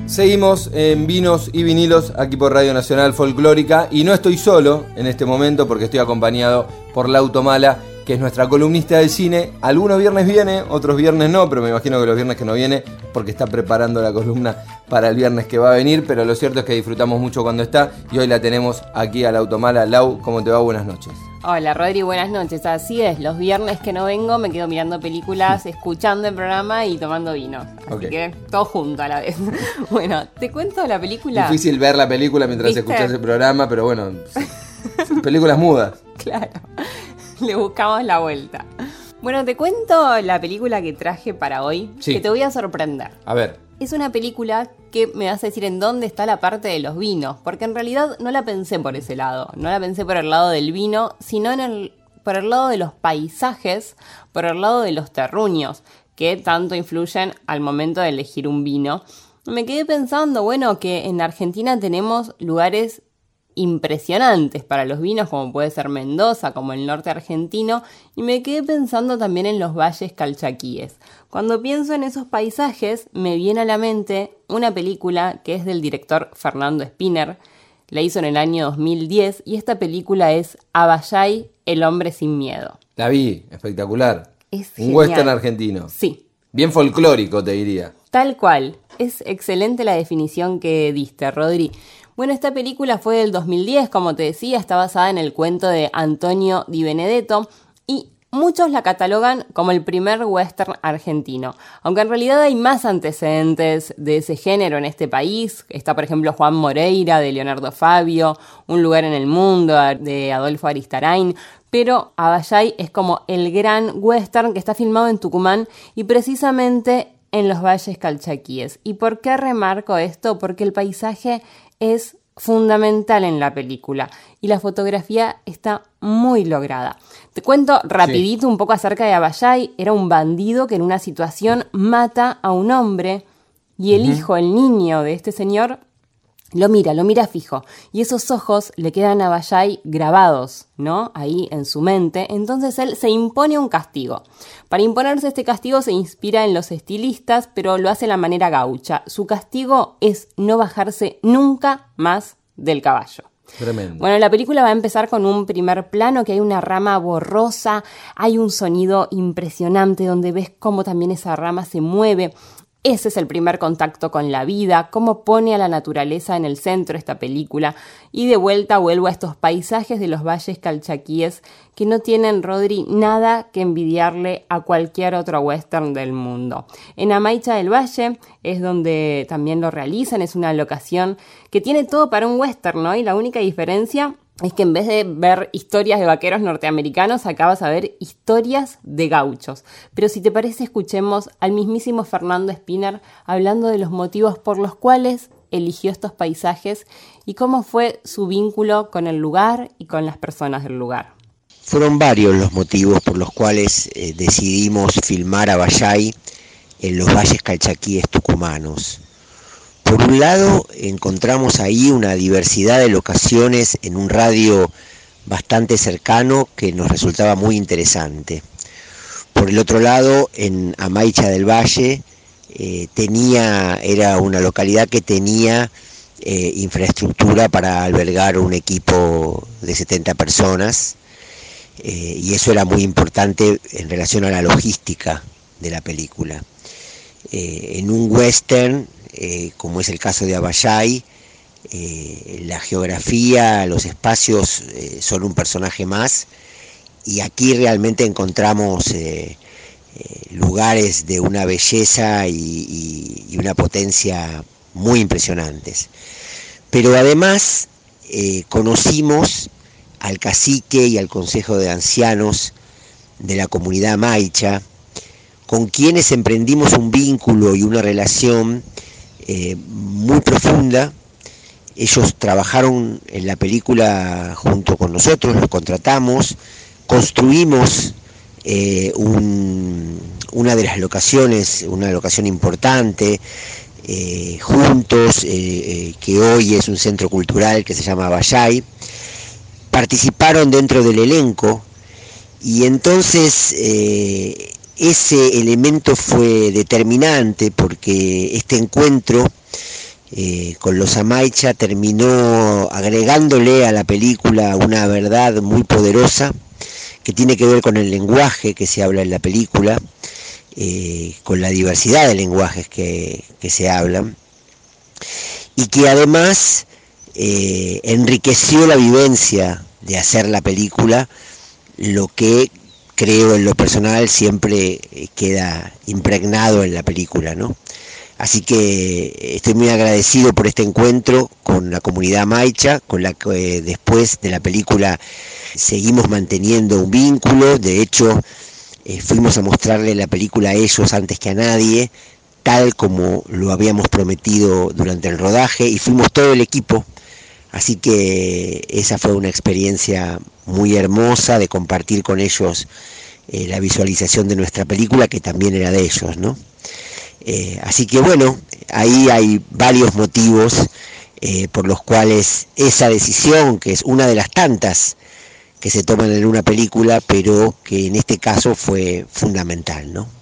Seguimos en Vinos y Vinilos aquí por Radio Nacional Folclórica y no estoy solo en este momento porque estoy acompañado por Lauto Mala, que es nuestra columnista del cine. Algunos viernes viene, otros viernes no, pero me imagino que los viernes que no viene porque está preparando la columna para el viernes que va a venir, pero lo cierto es que disfrutamos mucho cuando está y hoy la tenemos aquí a Lauto Mala. Lau, ¿cómo te va? Buenas noches. Hola Rodri, buenas noches. Así es, los viernes que no vengo me quedo mirando películas, *laughs* escuchando el programa y tomando vino. Así que todo junto a la vez. *laughs* bueno, te cuento la película. Difícil ver la película mientras ¿Viste? escuchas el programa, pero bueno, *laughs* películas mudas. Claro, le buscamos la vuelta. Bueno, te cuento la película que traje para hoy, Sí. que te voy a sorprender. A ver, Es una película que me a decir en dónde está la parte de los vinos, porque en realidad no la pensé por ese lado, no la pensé por el lado del vino, sino en el, por el lado de los paisajes, por el lado de los terruños, que tanto influyen al momento de elegir un vino. Me quedé pensando, bueno, que en Argentina tenemos lugares impresionantes para los vinos, como puede ser Mendoza, como el norte argentino, y me quedé pensando también en los valles calchaquíes. Cuando pienso en esos paisajes, me viene a la mente una película que es del director Fernando Spinner, la hizo en el año 2010, y esta película es Abayay, el hombre sin miedo. la vi, espectacular. Es Un genial. western argentino. Sí, Bien folclórico, te diría. Tal cual. Es excelente la definición que diste, Rodri. Bueno, esta película fue del 2010, como te decía, está basada en el cuento de Antonio Di Benedetto y muchos la catalogan como el primer western argentino. Aunque en realidad hay más antecedentes de ese género en este país. Está, por ejemplo, Juan Moreira de Leonardo Fabio, Un lugar en el mundo de Adolfo Aristarain. Pero Abayay es como el gran western que está filmado en Tucumán y precisamente en los valles calchaquíes. ¿Y por qué remarco esto? Porque el paisaje es fundamental en la película y la fotografía está muy lograda. Te cuento rapidito un poco acerca de Abayay. Era un bandido que en una situación mata a un hombre y el hijo, el niño de este señor, lo mira, lo mira fijo. Y esos ojos le quedan a Bayay grabados, ¿no? Ahí en su mente. Entonces él se impone un castigo. Para imponerse este castigo se inspira en los estilistas, pero lo hace de la manera gaucha. Su castigo es no bajarse nunca más del caballo. Tremendo. Bueno, la película va a empezar con un primer plano que hay una rama borrosa, hay un sonido impresionante donde ves cómo también esa rama se mueve. Ese es el primer contacto con la vida, cómo pone a la naturaleza en el centro esta película. Y de vuelta vuelvo a estos paisajes de los valles calchaquíes que no tienen, Rodri, nada que envidiarle a cualquier otro western del mundo. En Amaicha del Valle es donde también lo realizan, es una locación que tiene todo para un western, ¿no? Y la única diferencia es que en vez de ver historias de vaqueros norteamericanos, acá vas a ver historias de gauchos. Pero si te parece, escuchemos al mismísimo Fernando Spinner hablando de los motivos por los cuales eligió estos paisajes y cómo fue su vínculo con el lugar y con las personas del lugar. Fueron varios los motivos por los cuales eh, decidimos filmar a Bayay en los valles calchaquíes tucumanos. Por un lado, encontramos ahí una diversidad de locaciones en un radio bastante cercano que nos resultaba muy interesante. Por el otro lado, en Amaicha del Valle eh, tenía, era una localidad que tenía eh, infraestructura para albergar un equipo de 70 personas eh, y eso era muy importante en relación a la logística de la película. En un western, eh, como es el caso de Abayay, eh, la geografía, los espacios eh, son un personaje más y aquí realmente encontramos lugares de una belleza y, y- una potencia muy impresionantes. Pero además conocimos al cacique y al consejo de ancianos de la comunidad maicha, con quienes emprendimos un vínculo y una relación eh, muy profunda. Ellos trabajaron en la película junto con nosotros, los contratamos, construimos eh, un- una de las locaciones, una locación importante, eh, juntos, que hoy es un centro cultural que se llama Bayay, participaron dentro del elenco y entonces ese elemento fue determinante porque este encuentro eh, con los Amaicha terminó agregándole a la película una verdad muy poderosa que tiene que ver con el lenguaje que se habla en la película, eh, con la diversidad de lenguajes que, que se hablan, y que además eh, enriqueció la vivencia de hacer la película, lo que creo en lo personal siempre eh, queda impregnado en la película, ¿no? Así que estoy muy agradecido por este encuentro con la comunidad maicha, con la que eh, después de la película seguimos manteniendo un vínculo, de hecho eh, fuimos a mostrarle la película a ellos antes que a nadie, tal como lo habíamos prometido durante el rodaje, y fuimos todo el equipo, así que esa fue una experiencia muy hermosa de compartir con ellos eh, la visualización de nuestra película, que también era de ellos, ¿no? Eh, así que bueno, ahí hay varios motivos eh, por los cuales esa decisión, que es una de las tantas que se toman en una película, pero que en este caso fue fundamental, ¿no?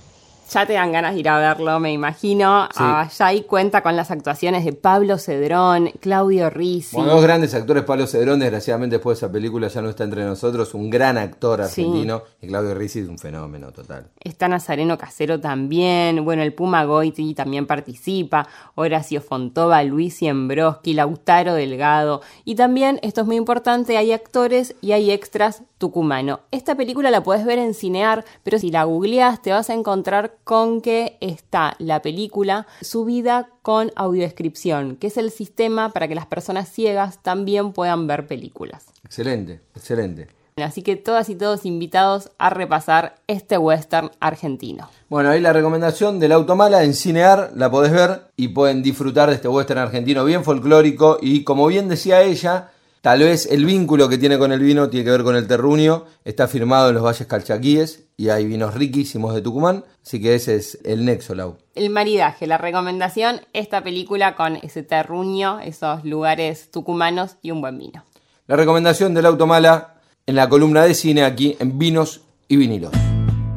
Ya te dan ganas de ir a verlo, me imagino. Sí. Allá cuenta con las actuaciones de Pablo Cedrón, Claudio Rizzi. Bueno, dos grandes actores, Pablo Cedrón, desgraciadamente después de esa película ya no está entre nosotros, un gran actor Sí. argentino, y Claudio Rizzi es un fenómeno total. Está Nazareno Casero también, bueno, el Puma Goiti también participa, Horacio Fontova, Luis Siembroski, Lautaro Delgado, y también, esto es muy importante, hay actores y hay extras tucumano. Esta película la puedes ver en Cinear, pero si la googleas te vas a encontrar con que está la película subida con audiodescripción, que es el sistema para que las personas ciegas también puedan ver películas. Excelente, excelente. Así que todas y todos invitados a repasar este western argentino. Bueno, ahí la recomendación del Automala en Cinear, la podés ver y pueden disfrutar de este western argentino bien folclórico y como bien decía ella, tal vez el vínculo que tiene con el vino tiene que ver con el terruño, está firmado en los valles calchaquíes y hay vinos riquísimos de Tucumán, así que ese es el nexo, Lau. El maridaje, la recomendación, esta película con ese terruño, esos lugares tucumanos y un buen vino. La recomendación del Automala en la columna de cine aquí en Vinos y Vinilos.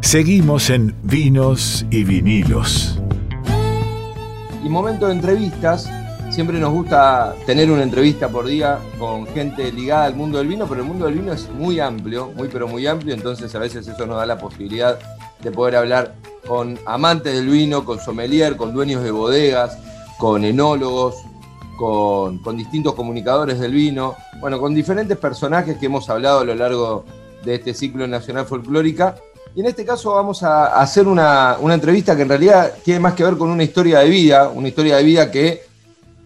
Seguimos en Vinos y Vinilos. Y momento de entrevistas, siempre nos gusta tener una entrevista por día con gente ligada al mundo del vino, pero el mundo del vino es muy amplio, muy pero muy amplio, entonces a veces eso nos da la posibilidad de poder hablar con amantes del vino, con sommelier, con dueños de bodegas, con enólogos, con, distintos comunicadores del vino, bueno, con diferentes personajes que hemos hablado a lo largo de este ciclo nacional folclórica. Y en este caso vamos a hacer una, una entrevista que en realidad tiene más que ver con una historia de vida, una historia de vida que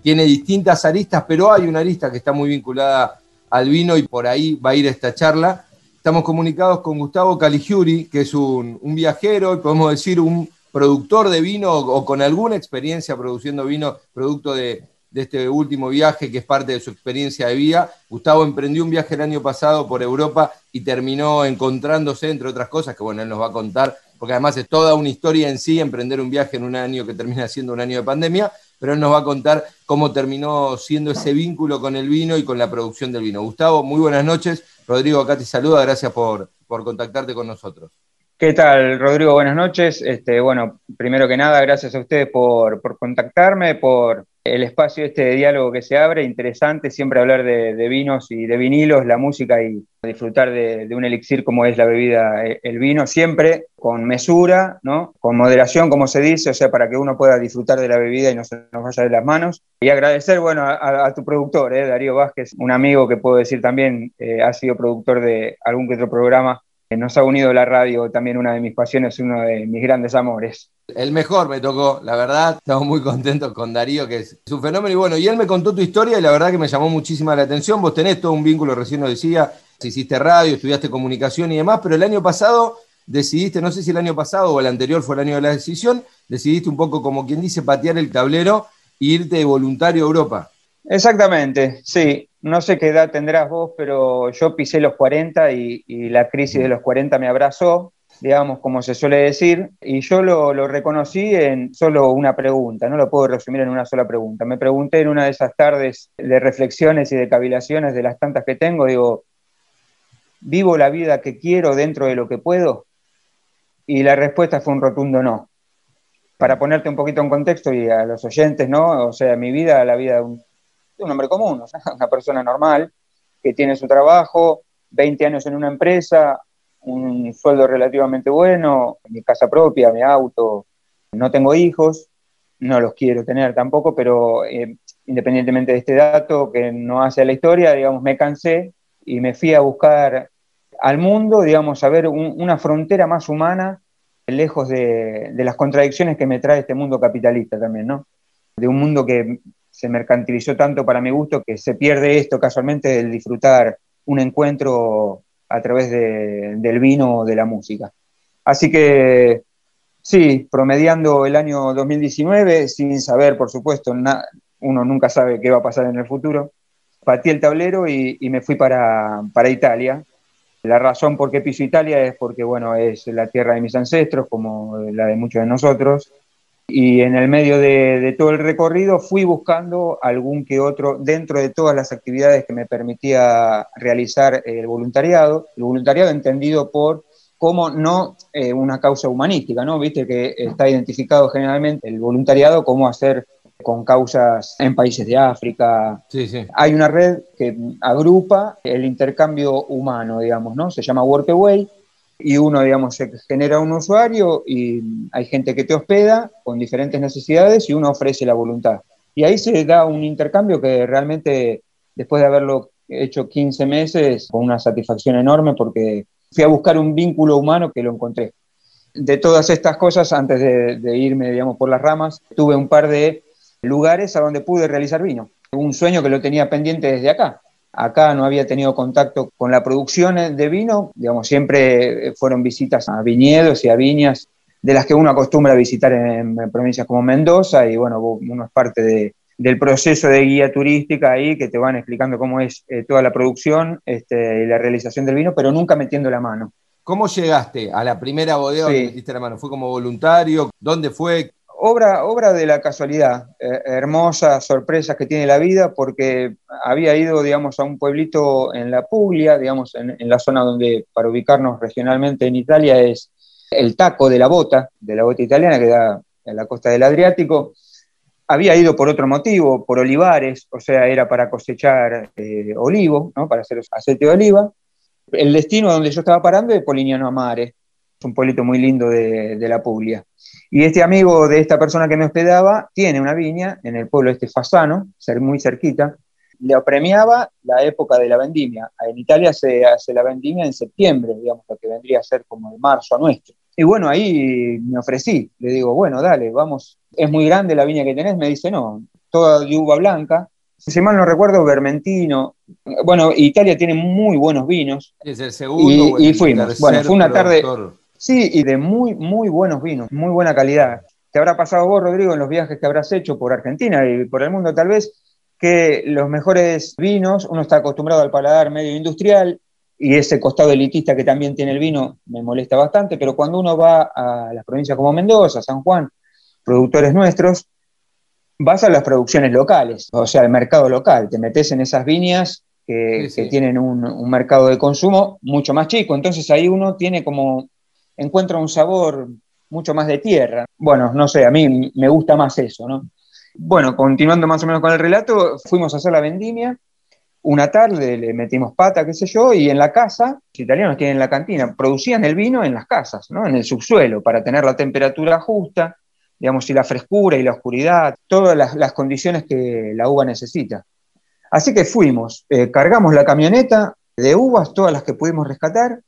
tiene distintas aristas, pero hay una arista que está muy vinculada al vino y por ahí va a ir esta charla. Estamos comunicados con Gustavo Caligiuri, que es un, viajero y podemos decir un productor de vino o con alguna experiencia produciendo vino, producto de, de este último viaje que es parte de su experiencia de vida. Gustavo emprendió un viaje el año pasado por Europa y terminó encontrándose, entre otras cosas, que bueno, él nos va a contar, porque además es toda una historia en sí, emprender un viaje en un año que termina siendo un año de pandemia, pero él nos va a contar cómo terminó siendo ese vínculo con el vino y con la producción del vino. Gustavo, muy buenas noches. Rodrigo acá te saluda, gracias por, por contactarte con nosotros. ¿Qué tal, Rodrigo? Buenas noches. Este, bueno, primero que nada, gracias a ustedes por, por contactarme, por el espacio este de diálogo que se abre. Interesante siempre hablar de, vinos y de vinilos, la música y disfrutar de, de, un elixir como es la bebida, eh, el vino, siempre con mesura, ¿no? con moderación, como se dice, o sea, para que uno pueda disfrutar de la bebida y no se nos vaya de las manos. Y agradecer, bueno, a, a tu productor, eh, Darío Vázquez, un amigo que puedo decir también eh, ha sido productor de algún que otro programa nos ha unido la radio, también una de mis pasiones, uno de mis grandes amores. El mejor me tocó, la verdad. Estamos muy contentos con Darío, que es, un fenómeno. Y bueno, y él me contó tu historia y la verdad que me llamó muchísima la atención. Vos tenés todo un vínculo, recién lo decía, hiciste radio, estudiaste comunicación y demás, pero el año pasado decidiste, no sé si el año pasado o el anterior fue el año de la decisión, decidiste un poco como quien dice patear el tablero e irte de voluntario a Europa. Exactamente, sí. No sé qué edad tendrás vos, pero yo pisé los 40 y, y la crisis de los 40 me abrazó, digamos, como se suele decir, y yo lo, lo reconocí en solo una pregunta, no lo puedo resumir en una sola pregunta. Me pregunté en una de esas tardes de reflexiones y de cavilaciones de las tantas que tengo, digo, ¿vivo la vida que quiero dentro de lo que puedo? Y la respuesta fue un rotundo no. Para ponerte un poquito en contexto y a los oyentes, ¿no? O sea, mi vida, la vida de un, de un hombre común, o sea, *laughs* una persona normal que tiene su trabajo, 20 años en una empresa, un sueldo relativamente bueno, mi casa propia, mi auto, no tengo hijos, no los quiero tener tampoco, pero eh, independientemente de este dato que no hace la historia, digamos, me cansé y me fui a buscar al mundo, digamos, a ver un- una frontera más humana, lejos de, de las contradicciones que me trae este mundo capitalista también, ¿no? De un mundo que se mercantilizó tanto para mi gusto que se pierde esto casualmente del disfrutar un encuentro a través de- del vino o de la música. Así que sí, promediando el año 2019, sin saber, por supuesto, na- uno nunca sabe qué va a pasar en el futuro, pateé el tablero y, y me fui para, para Italia. La razón por qué piso Italia es porque, bueno, es la tierra de mis ancestros, como la de muchos de nosotros. Y en el medio de, de todo el recorrido fui buscando algún que otro, dentro de todas las actividades que me permitía realizar el voluntariado, el voluntariado entendido por como no eh, una causa humanística, ¿no? Viste que está identificado generalmente el voluntariado como hacer con causas en países de África. Sí, sí. Hay una red que agrupa el intercambio humano, digamos, ¿no? Se llama Workaway y uno, digamos, se genera un usuario y hay gente que te hospeda con diferentes necesidades y uno ofrece la voluntad. Y ahí se da un intercambio que realmente, después de haberlo hecho 15 meses, con una satisfacción enorme porque fui a buscar un vínculo humano que lo encontré. De todas estas cosas, antes de, de irme, digamos, por las ramas, tuve un par de lugares a donde pude realizar vino. Un sueño que lo tenía pendiente desde acá. Acá no había tenido contacto con la producción de vino, digamos, siempre fueron visitas a viñedos y a viñas de las que uno acostumbra a visitar en, en provincias como Mendoza y bueno, uno es parte de, del proceso de guía turística ahí que te van explicando cómo es eh, toda la producción este, y la realización del vino, pero nunca metiendo la mano. ¿Cómo llegaste a la primera bodega Sí. donde metiste la mano? ¿Fue como voluntario? ¿Dónde fue? Obra, obra de la casualidad, eh, hermosas sorpresas que tiene la vida, porque había ido, digamos, a un pueblito en la Puglia, digamos, en, la zona donde, para ubicarnos regionalmente en Italia, es el taco de la bota, de la bota italiana que da en la costa del Adriático. Había ido por otro motivo, por olivares, o sea, era para cosechar eh, olivo, ¿no? para hacer aceite de oliva. El destino donde yo estaba parando es Polignano a Mare, es un pueblito muy lindo de, de la Puglia. Y este amigo de esta persona que me hospedaba tiene una viña en el pueblo este Fasano, ser muy cerquita. Le premiaba la época de la vendimia. En Italia se hace la vendimia en septiembre, digamos, lo que vendría a ser como el marzo nuestro. Y bueno, ahí me ofrecí. Le digo, bueno, dale, vamos. ¿Es muy grande la viña que tenés? Me dice, no, toda de uva blanca. Si mal no recuerdo, Vermentino. Bueno, Italia tiene muy buenos vinos. ¿Es el segundo Y- o el y fuimos. Bueno, fue una tarde-? Sí, y de muy, muy buenos vinos, muy buena calidad. Te habrá pasado vos, Rodrigo, en los viajes que habrás hecho por Argentina y por el mundo tal vez, que los mejores vinos, uno está acostumbrado al paladar medio industrial y ese costado elitista que también tiene el vino me molesta bastante, pero cuando uno va a las provincias como Mendoza, San Juan, productores nuestros, vas a las producciones locales, o sea, al mercado local, te metes en esas viñas que, Sí, sí. que tienen un, un mercado de consumo mucho más chico, entonces ahí uno tiene como, encuentra un sabor mucho más de tierra. Bueno, no sé, a mí me gusta más eso, ¿no? Bueno, continuando más o menos con el relato, fuimos a hacer la vendimia. Una tarde le metimos pata, qué sé yo, y en la casa, los italianos tienen la cantina, producían el vino en las casas, ¿no? En el subsuelo, para tener la temperatura justa, digamos, y la frescura y la oscuridad, todas las, condiciones que la uva necesita. Así que fuimos, eh, cargamos la camioneta de uvas, todas las que pudimos rescatar,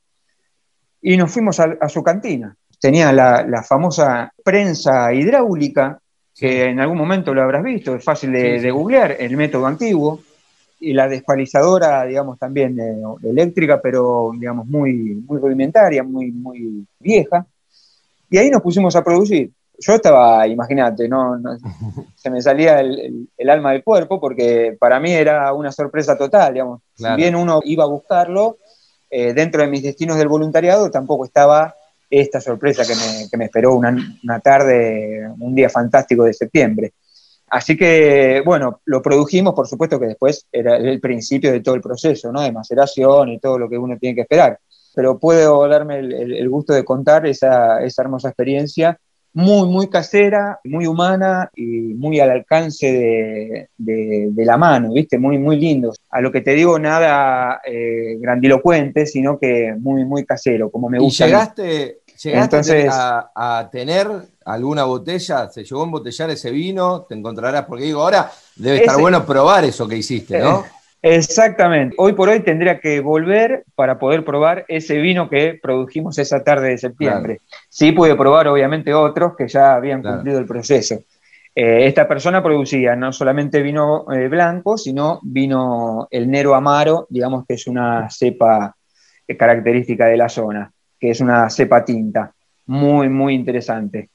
y nos fuimos a, a su cantina. tenía la, la famosa prensa hidráulica, que en algún momento lo habrás visto, es fácil de, Sí, sí. de googlear, el método antiguo, y la despalizadora, digamos, también eh, eléctrica, pero, digamos, muy, muy rudimentaria, muy, muy vieja. Y ahí nos pusimos a producir. Yo estaba, imagínate, no, no- *laughs* se me salía el, el- el alma del cuerpo porque para mí era una sorpresa total, digamos. Claro. Si bien uno iba a buscarlo, eh, dentro de mis destinos del voluntariado tampoco estaba esta sorpresa que me, que me esperó una, una tarde, un día fantástico de septiembre. Así que, bueno, lo produjimos, por supuesto que después era el principio de todo el proceso, ¿no? De maceración y todo lo que uno tiene que esperar. Pero puedo darme el, el- gusto de contar esa, esa hermosa experiencia, muy, muy casera, muy humana y muy al alcance de, de- de la mano, ¿viste? Muy, muy lindo. A lo que te digo, nada eh, grandilocuente, sino que muy, muy casero, como me ¿Y gusta. mí. llegaste, llegaste Entonces- a, a tener alguna botella? ¿Se llegó a embotellar ese vino? Te encontrarás, porque digo, ahora debe estar Ese- bueno probar eso que hiciste, ¿no? Eh, *laughs* Exactamente. Hoy por hoy tendría que volver para poder probar ese vino que produjimos esa tarde de septiembre. Sí pude probar obviamente otros que ya habían Claro. cumplido el proceso. Eh, esta persona producía no solamente vino eh, blanco, sino vino el Nero Amaro, digamos que es una cepa eh, característica de la zona, que es una cepa tinta, muy, muy interesante.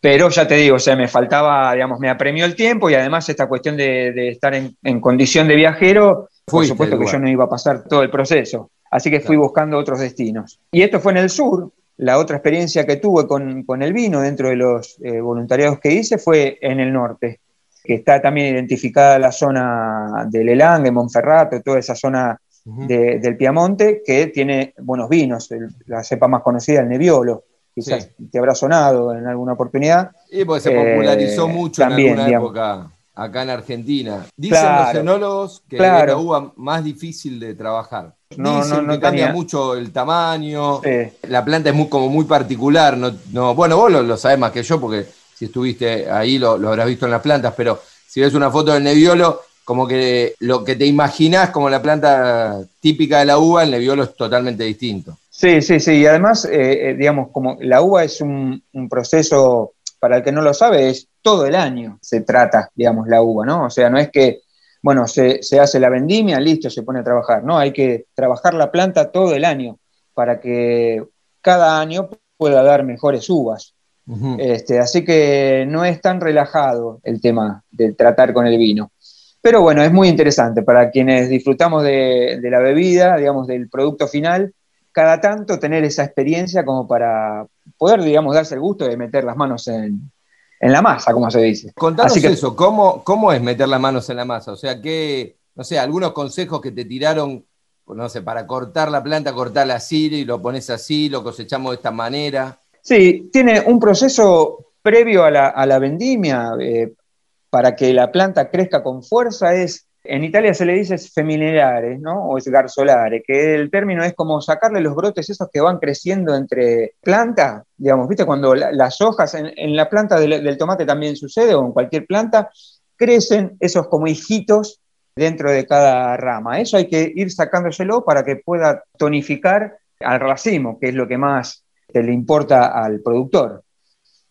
Pero ya te digo, o sea, me faltaba, digamos, me apremió el tiempo y además esta cuestión de, de estar en, en condición de viajero, por supuesto que yo no iba a pasar todo el proceso. Así que fui Claro. buscando otros destinos. Y esto fue en el sur. La otra experiencia que tuve con, con el vino dentro de los eh, voluntariados que hice fue en el norte, que está también identificada la zona de Lelang, Monferrato, toda esa zona de- del Piamonte, que tiene buenos vinos. El- la cepa más conocida, el Nebbiolo, quizás Sí. te habrá sonado en alguna oportunidad. Y porque se Eh, popularizó mucho también, en alguna digamos. época acá en Argentina. Dicen Claro. los enólogos que Claro. es la uva más difícil de trabajar. No, Dicen no, no que cambia tenía- mucho el tamaño, Sí. la planta es muy, como muy particular. No, no- bueno, vos lo, lo sabés más que yo porque si estuviste ahí lo, lo habrás visto en las plantas, pero si ves una foto del Nebbiolo, como que lo que te imaginás como la planta típica de la uva, el Nebbiolo es totalmente distinto. Sí, sí, sí. Y además, eh, eh, digamos, como la uva es un, un proceso, para el que no lo sabe, es todo el año se trata, digamos, la uva, ¿no? O sea, no es que, bueno, se, se hace la vendimia, listo, se pone a trabajar, ¿no? Hay que trabajar la planta todo el año para que cada año pueda dar mejores uvas. Este, así que no es tan relajado el tema de tratar con el vino. Pero bueno, es muy interesante para quienes disfrutamos de, de la bebida, digamos, del producto final, cada tanto tener esa experiencia como para poder, digamos, darse el gusto de meter las manos en, en la masa, como se dice. Contanos Así que- eso, ¿cómo, ¿cómo es meter las manos en la masa? O sea, ¿qué, no sé, algunos consejos que te tiraron, no sé, para cortar la planta, cortarla así y lo pones así, lo cosechamos de esta manera? Sí, tiene un proceso previo a la, a la vendimia eh, para que la planta crezca con fuerza. Es, en Italia se le dice feminilare, ¿no? O es garzolare, que el término es como sacarle los brotes esos que van creciendo entre plantas, digamos, ¿viste? Cuando la- las hojas en, la planta del, del tomate también sucede, o en cualquier planta, crecen esos como hijitos dentro de cada rama. Eso hay que ir sacándoselo para que pueda tonificar al racimo, que es lo que más le importa al productor.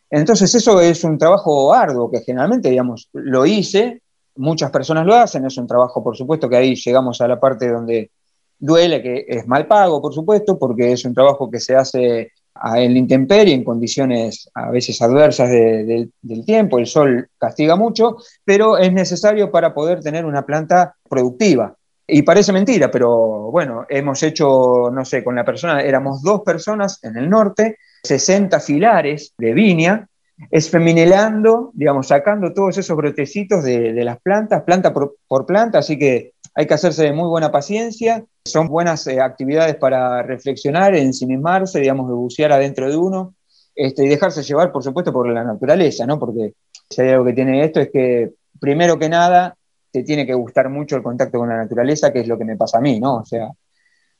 Entonces eso es un trabajo arduo que generalmente, digamos, lo hice, muchas personas lo hacen, es un trabajo, por supuesto, que ahí llegamos a la parte donde duele, que es mal pago, por supuesto, porque es un trabajo que se hace en la intemperie, en condiciones a veces adversas de- de- del tiempo, el sol castiga mucho, pero es necesario para poder tener una planta productiva. Y parece mentira, pero bueno, hemos hecho, no sé, con la persona, éramos dos personas en el norte, 60 filares de viña, esfeminelando, digamos, sacando todos esos brotecitos de, las plantas, planta por, por planta, así que hay que hacerse de muy buena paciencia, son buenas eh, actividades para reflexionar, ensimismarse, digamos, de bucear adentro de uno, este, y dejarse llevar, por supuesto, por la naturaleza, ¿no? Porque si hay algo que tiene esto es que, primero que nada, te tiene que gustar mucho el contacto con la naturaleza, que es lo que me pasa a mí, ¿no? O sea,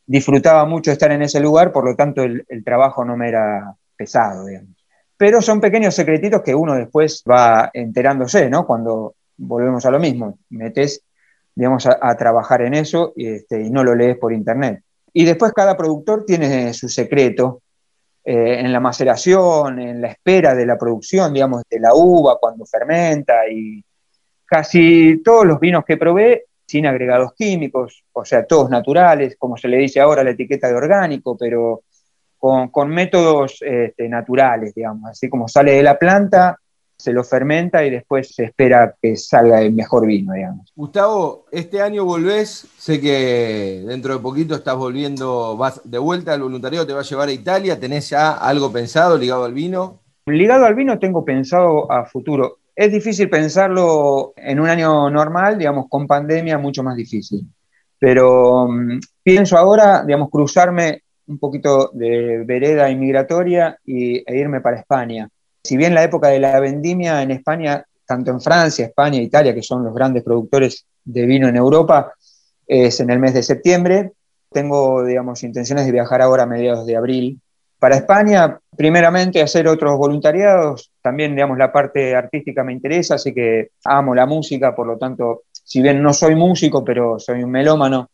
disfrutaba mucho estar en ese lugar, por lo tanto el, el trabajo no me era pesado, digamos. Pero son pequeños secretitos que uno después va enterándose, ¿no? Cuando volvemos a lo mismo, metes, digamos, a, trabajar en eso y, este, y no lo lees por internet. Y después cada productor tiene su secreto eh, en la maceración, en la espera de la producción, digamos, de la uva cuando fermenta y casi todos los vinos que probé sin agregados químicos, o sea, todos naturales, como se le dice ahora la etiqueta de orgánico, pero con, con métodos este, naturales, digamos, así como sale de la planta, se lo fermenta y después se espera que salga el mejor vino, digamos. Gustavo, este año volvés, sé que dentro de poquito estás volviendo, vas de vuelta al voluntariado, te va a llevar a Italia, ¿tenés ya algo pensado ligado al vino? Ligado al vino tengo pensado a futuro. Es difícil pensarlo en un año normal, digamos, con pandemia mucho más difícil. Pero mm, pienso ahora, digamos, cruzarme un poquito de vereda inmigratoria y, e irme para España. Si bien la época de la vendimia en España, tanto en Francia, España e Italia, que son los grandes productores de vino en Europa, es en el mes de septiembre, tengo, digamos, intenciones de viajar ahora a mediados de abril para España, primeramente hacer otros voluntariados, también digamos la parte artística me interesa, así que amo la música, por lo tanto, si bien no soy músico, pero soy un melómano,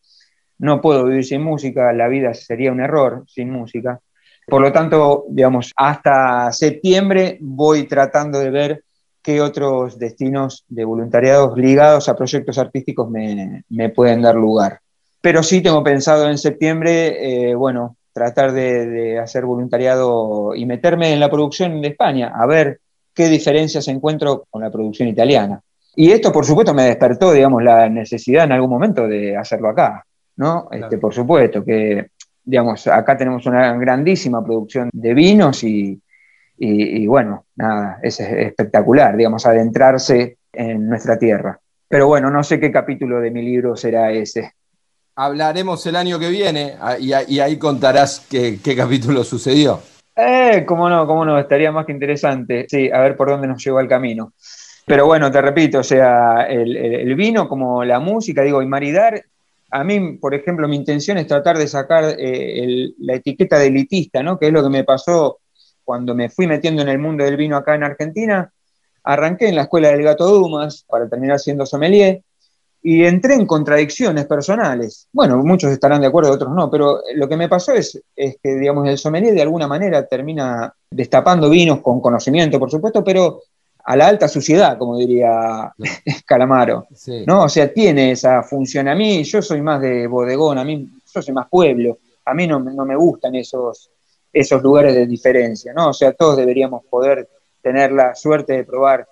no puedo vivir sin música, la vida sería un error sin música. Por lo tanto, digamos, hasta septiembre voy tratando de ver qué otros destinos de voluntariados ligados a proyectos artísticos me, pueden dar lugar. Pero sí tengo pensado en septiembre, eh, bueno, tratar de, de, hacer voluntariado y meterme en la producción de España, a ver qué diferencias encuentro con la producción italiana. Y esto, por supuesto, me despertó, digamos, la necesidad en algún momento de hacerlo acá, ¿no? Claro. Este, por supuesto, que, digamos, acá tenemos una grandísima producción de vinos y, y, y bueno, nada, es espectacular, digamos, adentrarse en nuestra tierra. Pero bueno, no sé qué capítulo de mi libro será ese hablaremos el año que viene y, y ahí contarás qué, qué, capítulo sucedió. Eh, cómo no, cómo no, estaría más que interesante. Sí, a ver por dónde nos lleva el camino. Pero bueno, te repito, o sea, el, el, el vino como la música, digo, y maridar, a mí, por ejemplo, mi intención es tratar de sacar eh, el, la etiqueta de elitista, ¿no? Que es lo que me pasó cuando me fui metiendo en el mundo del vino acá en Argentina. Arranqué en la escuela del Gato Dumas para terminar siendo sommelier y entré en contradicciones personales. Bueno, muchos estarán de acuerdo, otros no, pero lo que me pasó es, es, que, digamos, el sommelier de alguna manera termina destapando vinos con conocimiento, por supuesto, pero a la alta suciedad, como diría *laughs* Calamaro. Sí. ¿no? O sea, tiene esa función. A mí, yo soy más de bodegón, a mí, yo soy más pueblo, a mí no, no me gustan esos, esos lugares de diferencia, ¿no? O sea, todos deberíamos poder tener la suerte de probar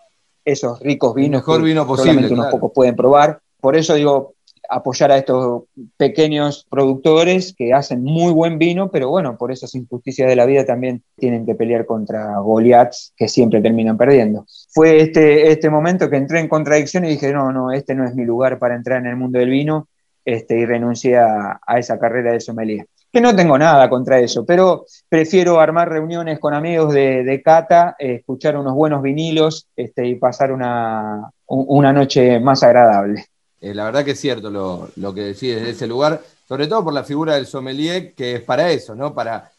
esos ricos vinos el mejor vino que posible, solamente unos pocos pueden probar por eso digo, apoyar a estos pequeños productores que hacen muy buen vino, pero bueno, por esas injusticias de la vida también tienen que pelear contra Goliaths que siempre terminan perdiendo. Fue este, este momento que entré en contradicción y dije, no, no, este no es mi lugar para entrar en el mundo del vino este, y renuncié a, a esa carrera de sommelier. Que no tengo nada contra eso, pero prefiero armar reuniones con amigos de, de cata, escuchar unos buenos vinilos este, y pasar una, una noche más agradable. Eh, la verdad que es cierto lo, lo, que decís desde ese lugar, sobre todo por la figura del sommelier, que es para eso, ¿no? Para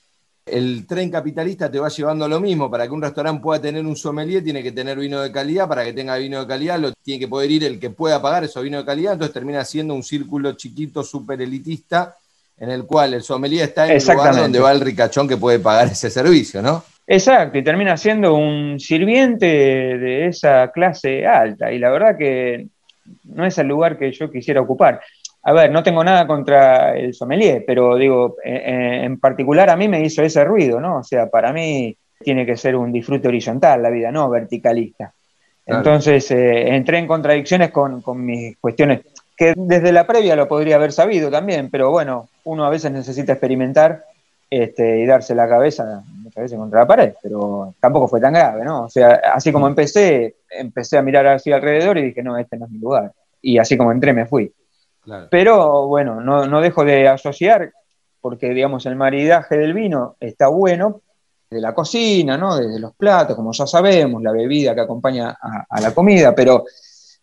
el tren capitalista te va llevando a lo mismo, para que un restaurante pueda tener un sommelier tiene que tener vino de calidad, para que tenga vino de calidad lo tiene que poder ir el que pueda pagar esos vinos de calidad, entonces termina siendo un círculo chiquito, súper elitista, en el cual el sommelier está en el lugar donde va el ricachón que puede pagar ese servicio, ¿no? Exacto, y termina siendo un sirviente de esa clase alta, y la verdad que no es el lugar que yo quisiera ocupar. A ver, no tengo nada contra el sommelier, pero digo, eh, en particular a mí me hizo ese ruido, ¿no? O sea, para mí tiene que ser un disfrute horizontal la vida, no verticalista. Claro. Entonces eh, entré en contradicciones con, con, mis cuestiones, que desde la previa lo podría haber sabido también, pero bueno, uno a veces necesita experimentar este, y darse la cabeza muchas veces contra la pared, pero tampoco fue tan grave, ¿no? O sea, así como empecé, empecé a mirar hacia alrededor y dije, no, este no es mi lugar. Y así como entré, me fui. Claro. Pero bueno, no, no, dejo de asociar, porque digamos, el maridaje del vino está bueno, de la cocina, ¿no? Desde los platos, como ya sabemos, la bebida que acompaña a, a la comida, pero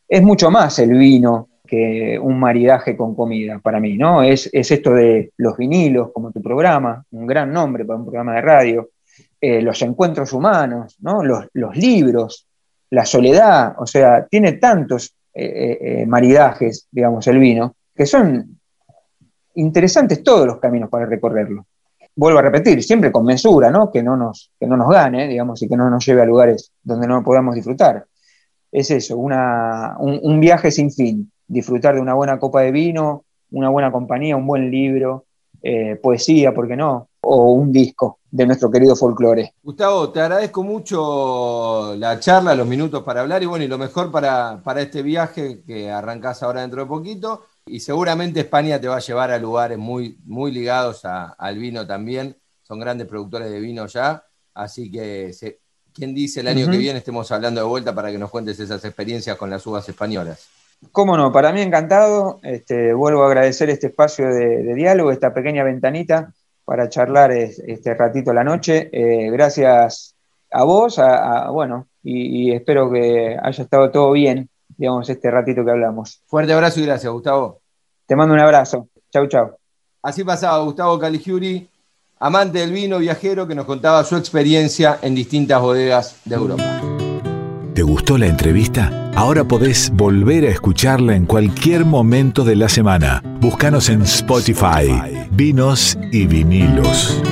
es mucho más el vino que un maridaje con comida para mí, ¿no? Es, es, esto de los vinilos, como tu programa, un gran nombre para un programa de radio, eh, los encuentros humanos, ¿no? Los, libros, la soledad, o sea, tiene tantos eh, eh, maridajes, digamos, el vino, que son interesantes todos los caminos para recorrerlo. vuelvo a repetir, siempre con mesura, ¿no? Que no nos, que no nos gane, digamos, y que no nos lleve a lugares donde no podamos disfrutar. Es eso, una, un, viaje sin fin, disfrutar de una buena copa de vino, una buena compañía, un buen libro, poesía, ¿por qué no? O un disco de nuestro querido folclore. Gustavo, te agradezco mucho la charla, los minutos para hablar y bueno, y lo mejor para, para este viaje que arrancás ahora dentro de poquito. Y seguramente España te va a llevar a lugares muy, muy ligados a- al vino también. Son grandes productores de vino ya. Así que, se, ¿quién dice el año que viene estemos hablando de vuelta para que nos cuentes esas experiencias con las uvas españolas? Cómo no, para mí encantado. Este, vuelvo a agradecer este espacio de, de diálogo, esta pequeña ventanita para charlar es- este ratito a la noche. Eh, gracias a vos, a, a- bueno, y, y espero que haya estado todo bien, digamos, este ratito que hablamos. Fuerte abrazo y gracias, Gustavo. Te mando un abrazo. Chau, chau. Así pasaba Gustavo Caligiuri, amante del vino, viajero, que nos contaba su experiencia en distintas bodegas de Europa. ¿Te gustó la entrevista? Ahora podés volver a escucharla en cualquier momento de la semana. Búscanos en Spotify, Vinos y Vinilos.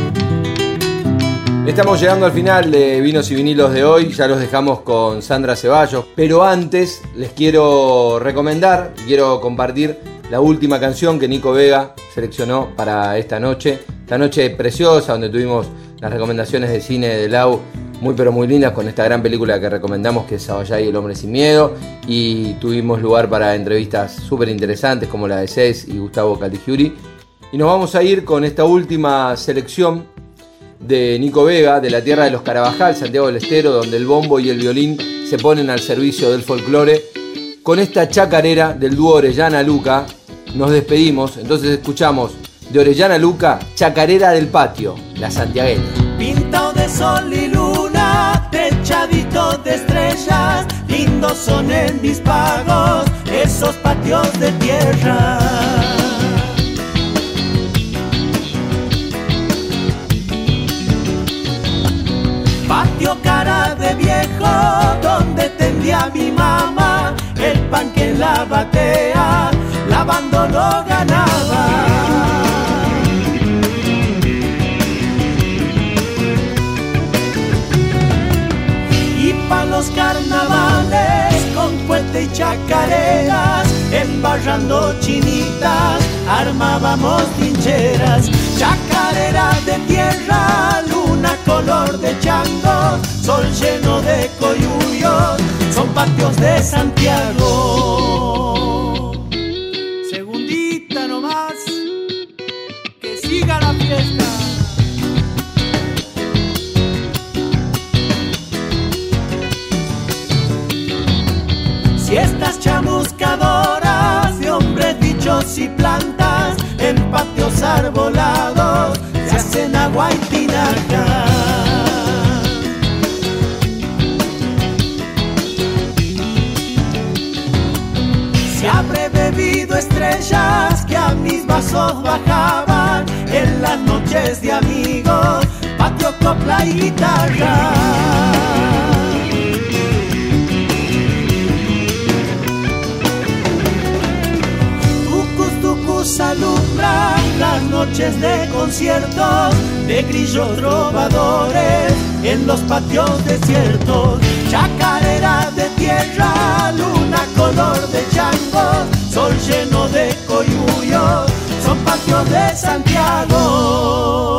Estamos llegando al final de Vinos y Vinilos de hoy, ya los dejamos con Sandra Ceballos, pero antes les quiero recomendar, quiero compartir la última canción que Nico Vega seleccionó para esta noche, esta noche preciosa donde tuvimos las recomendaciones de cine de Lau muy pero muy lindas con esta gran película que recomendamos que es Sabayá y el hombre sin miedo. Y tuvimos lugar para entrevistas súper interesantes como la de Cés y Gustavo Caligiuri y nos vamos a ir con esta última selección de Nico Vega, de la tierra de los Carabajal, Santiago del Estero, donde el bombo y el violín se ponen al servicio del folclore. Con esta chacarera del dúo Orellana Luca nos despedimos, entonces escuchamos de Orellana Luca, Chacarera del Patio, la santiagueña. Pintado de sol y luna, techadito de estrellas, lindos son en mis pagos esos patios de tierra. Patio cara de viejo, donde tendía mi mamá, el pan que la batea, chinitas, armábamos trincheras, chacarera de tierra, luna color de chango, sol lleno de coyuyos, son patios de Santiago. Arbolados se hacen agua y tinaja. Se habré bebido estrellas que a mis vasos bajaban en las noches de amigos, patio, copla y guitarra. Noches de conciertos de grillos trovadores en los patios desiertos. Chacarera de tierra, luna color de chango, sol lleno de coyullos, son patios de Santiago.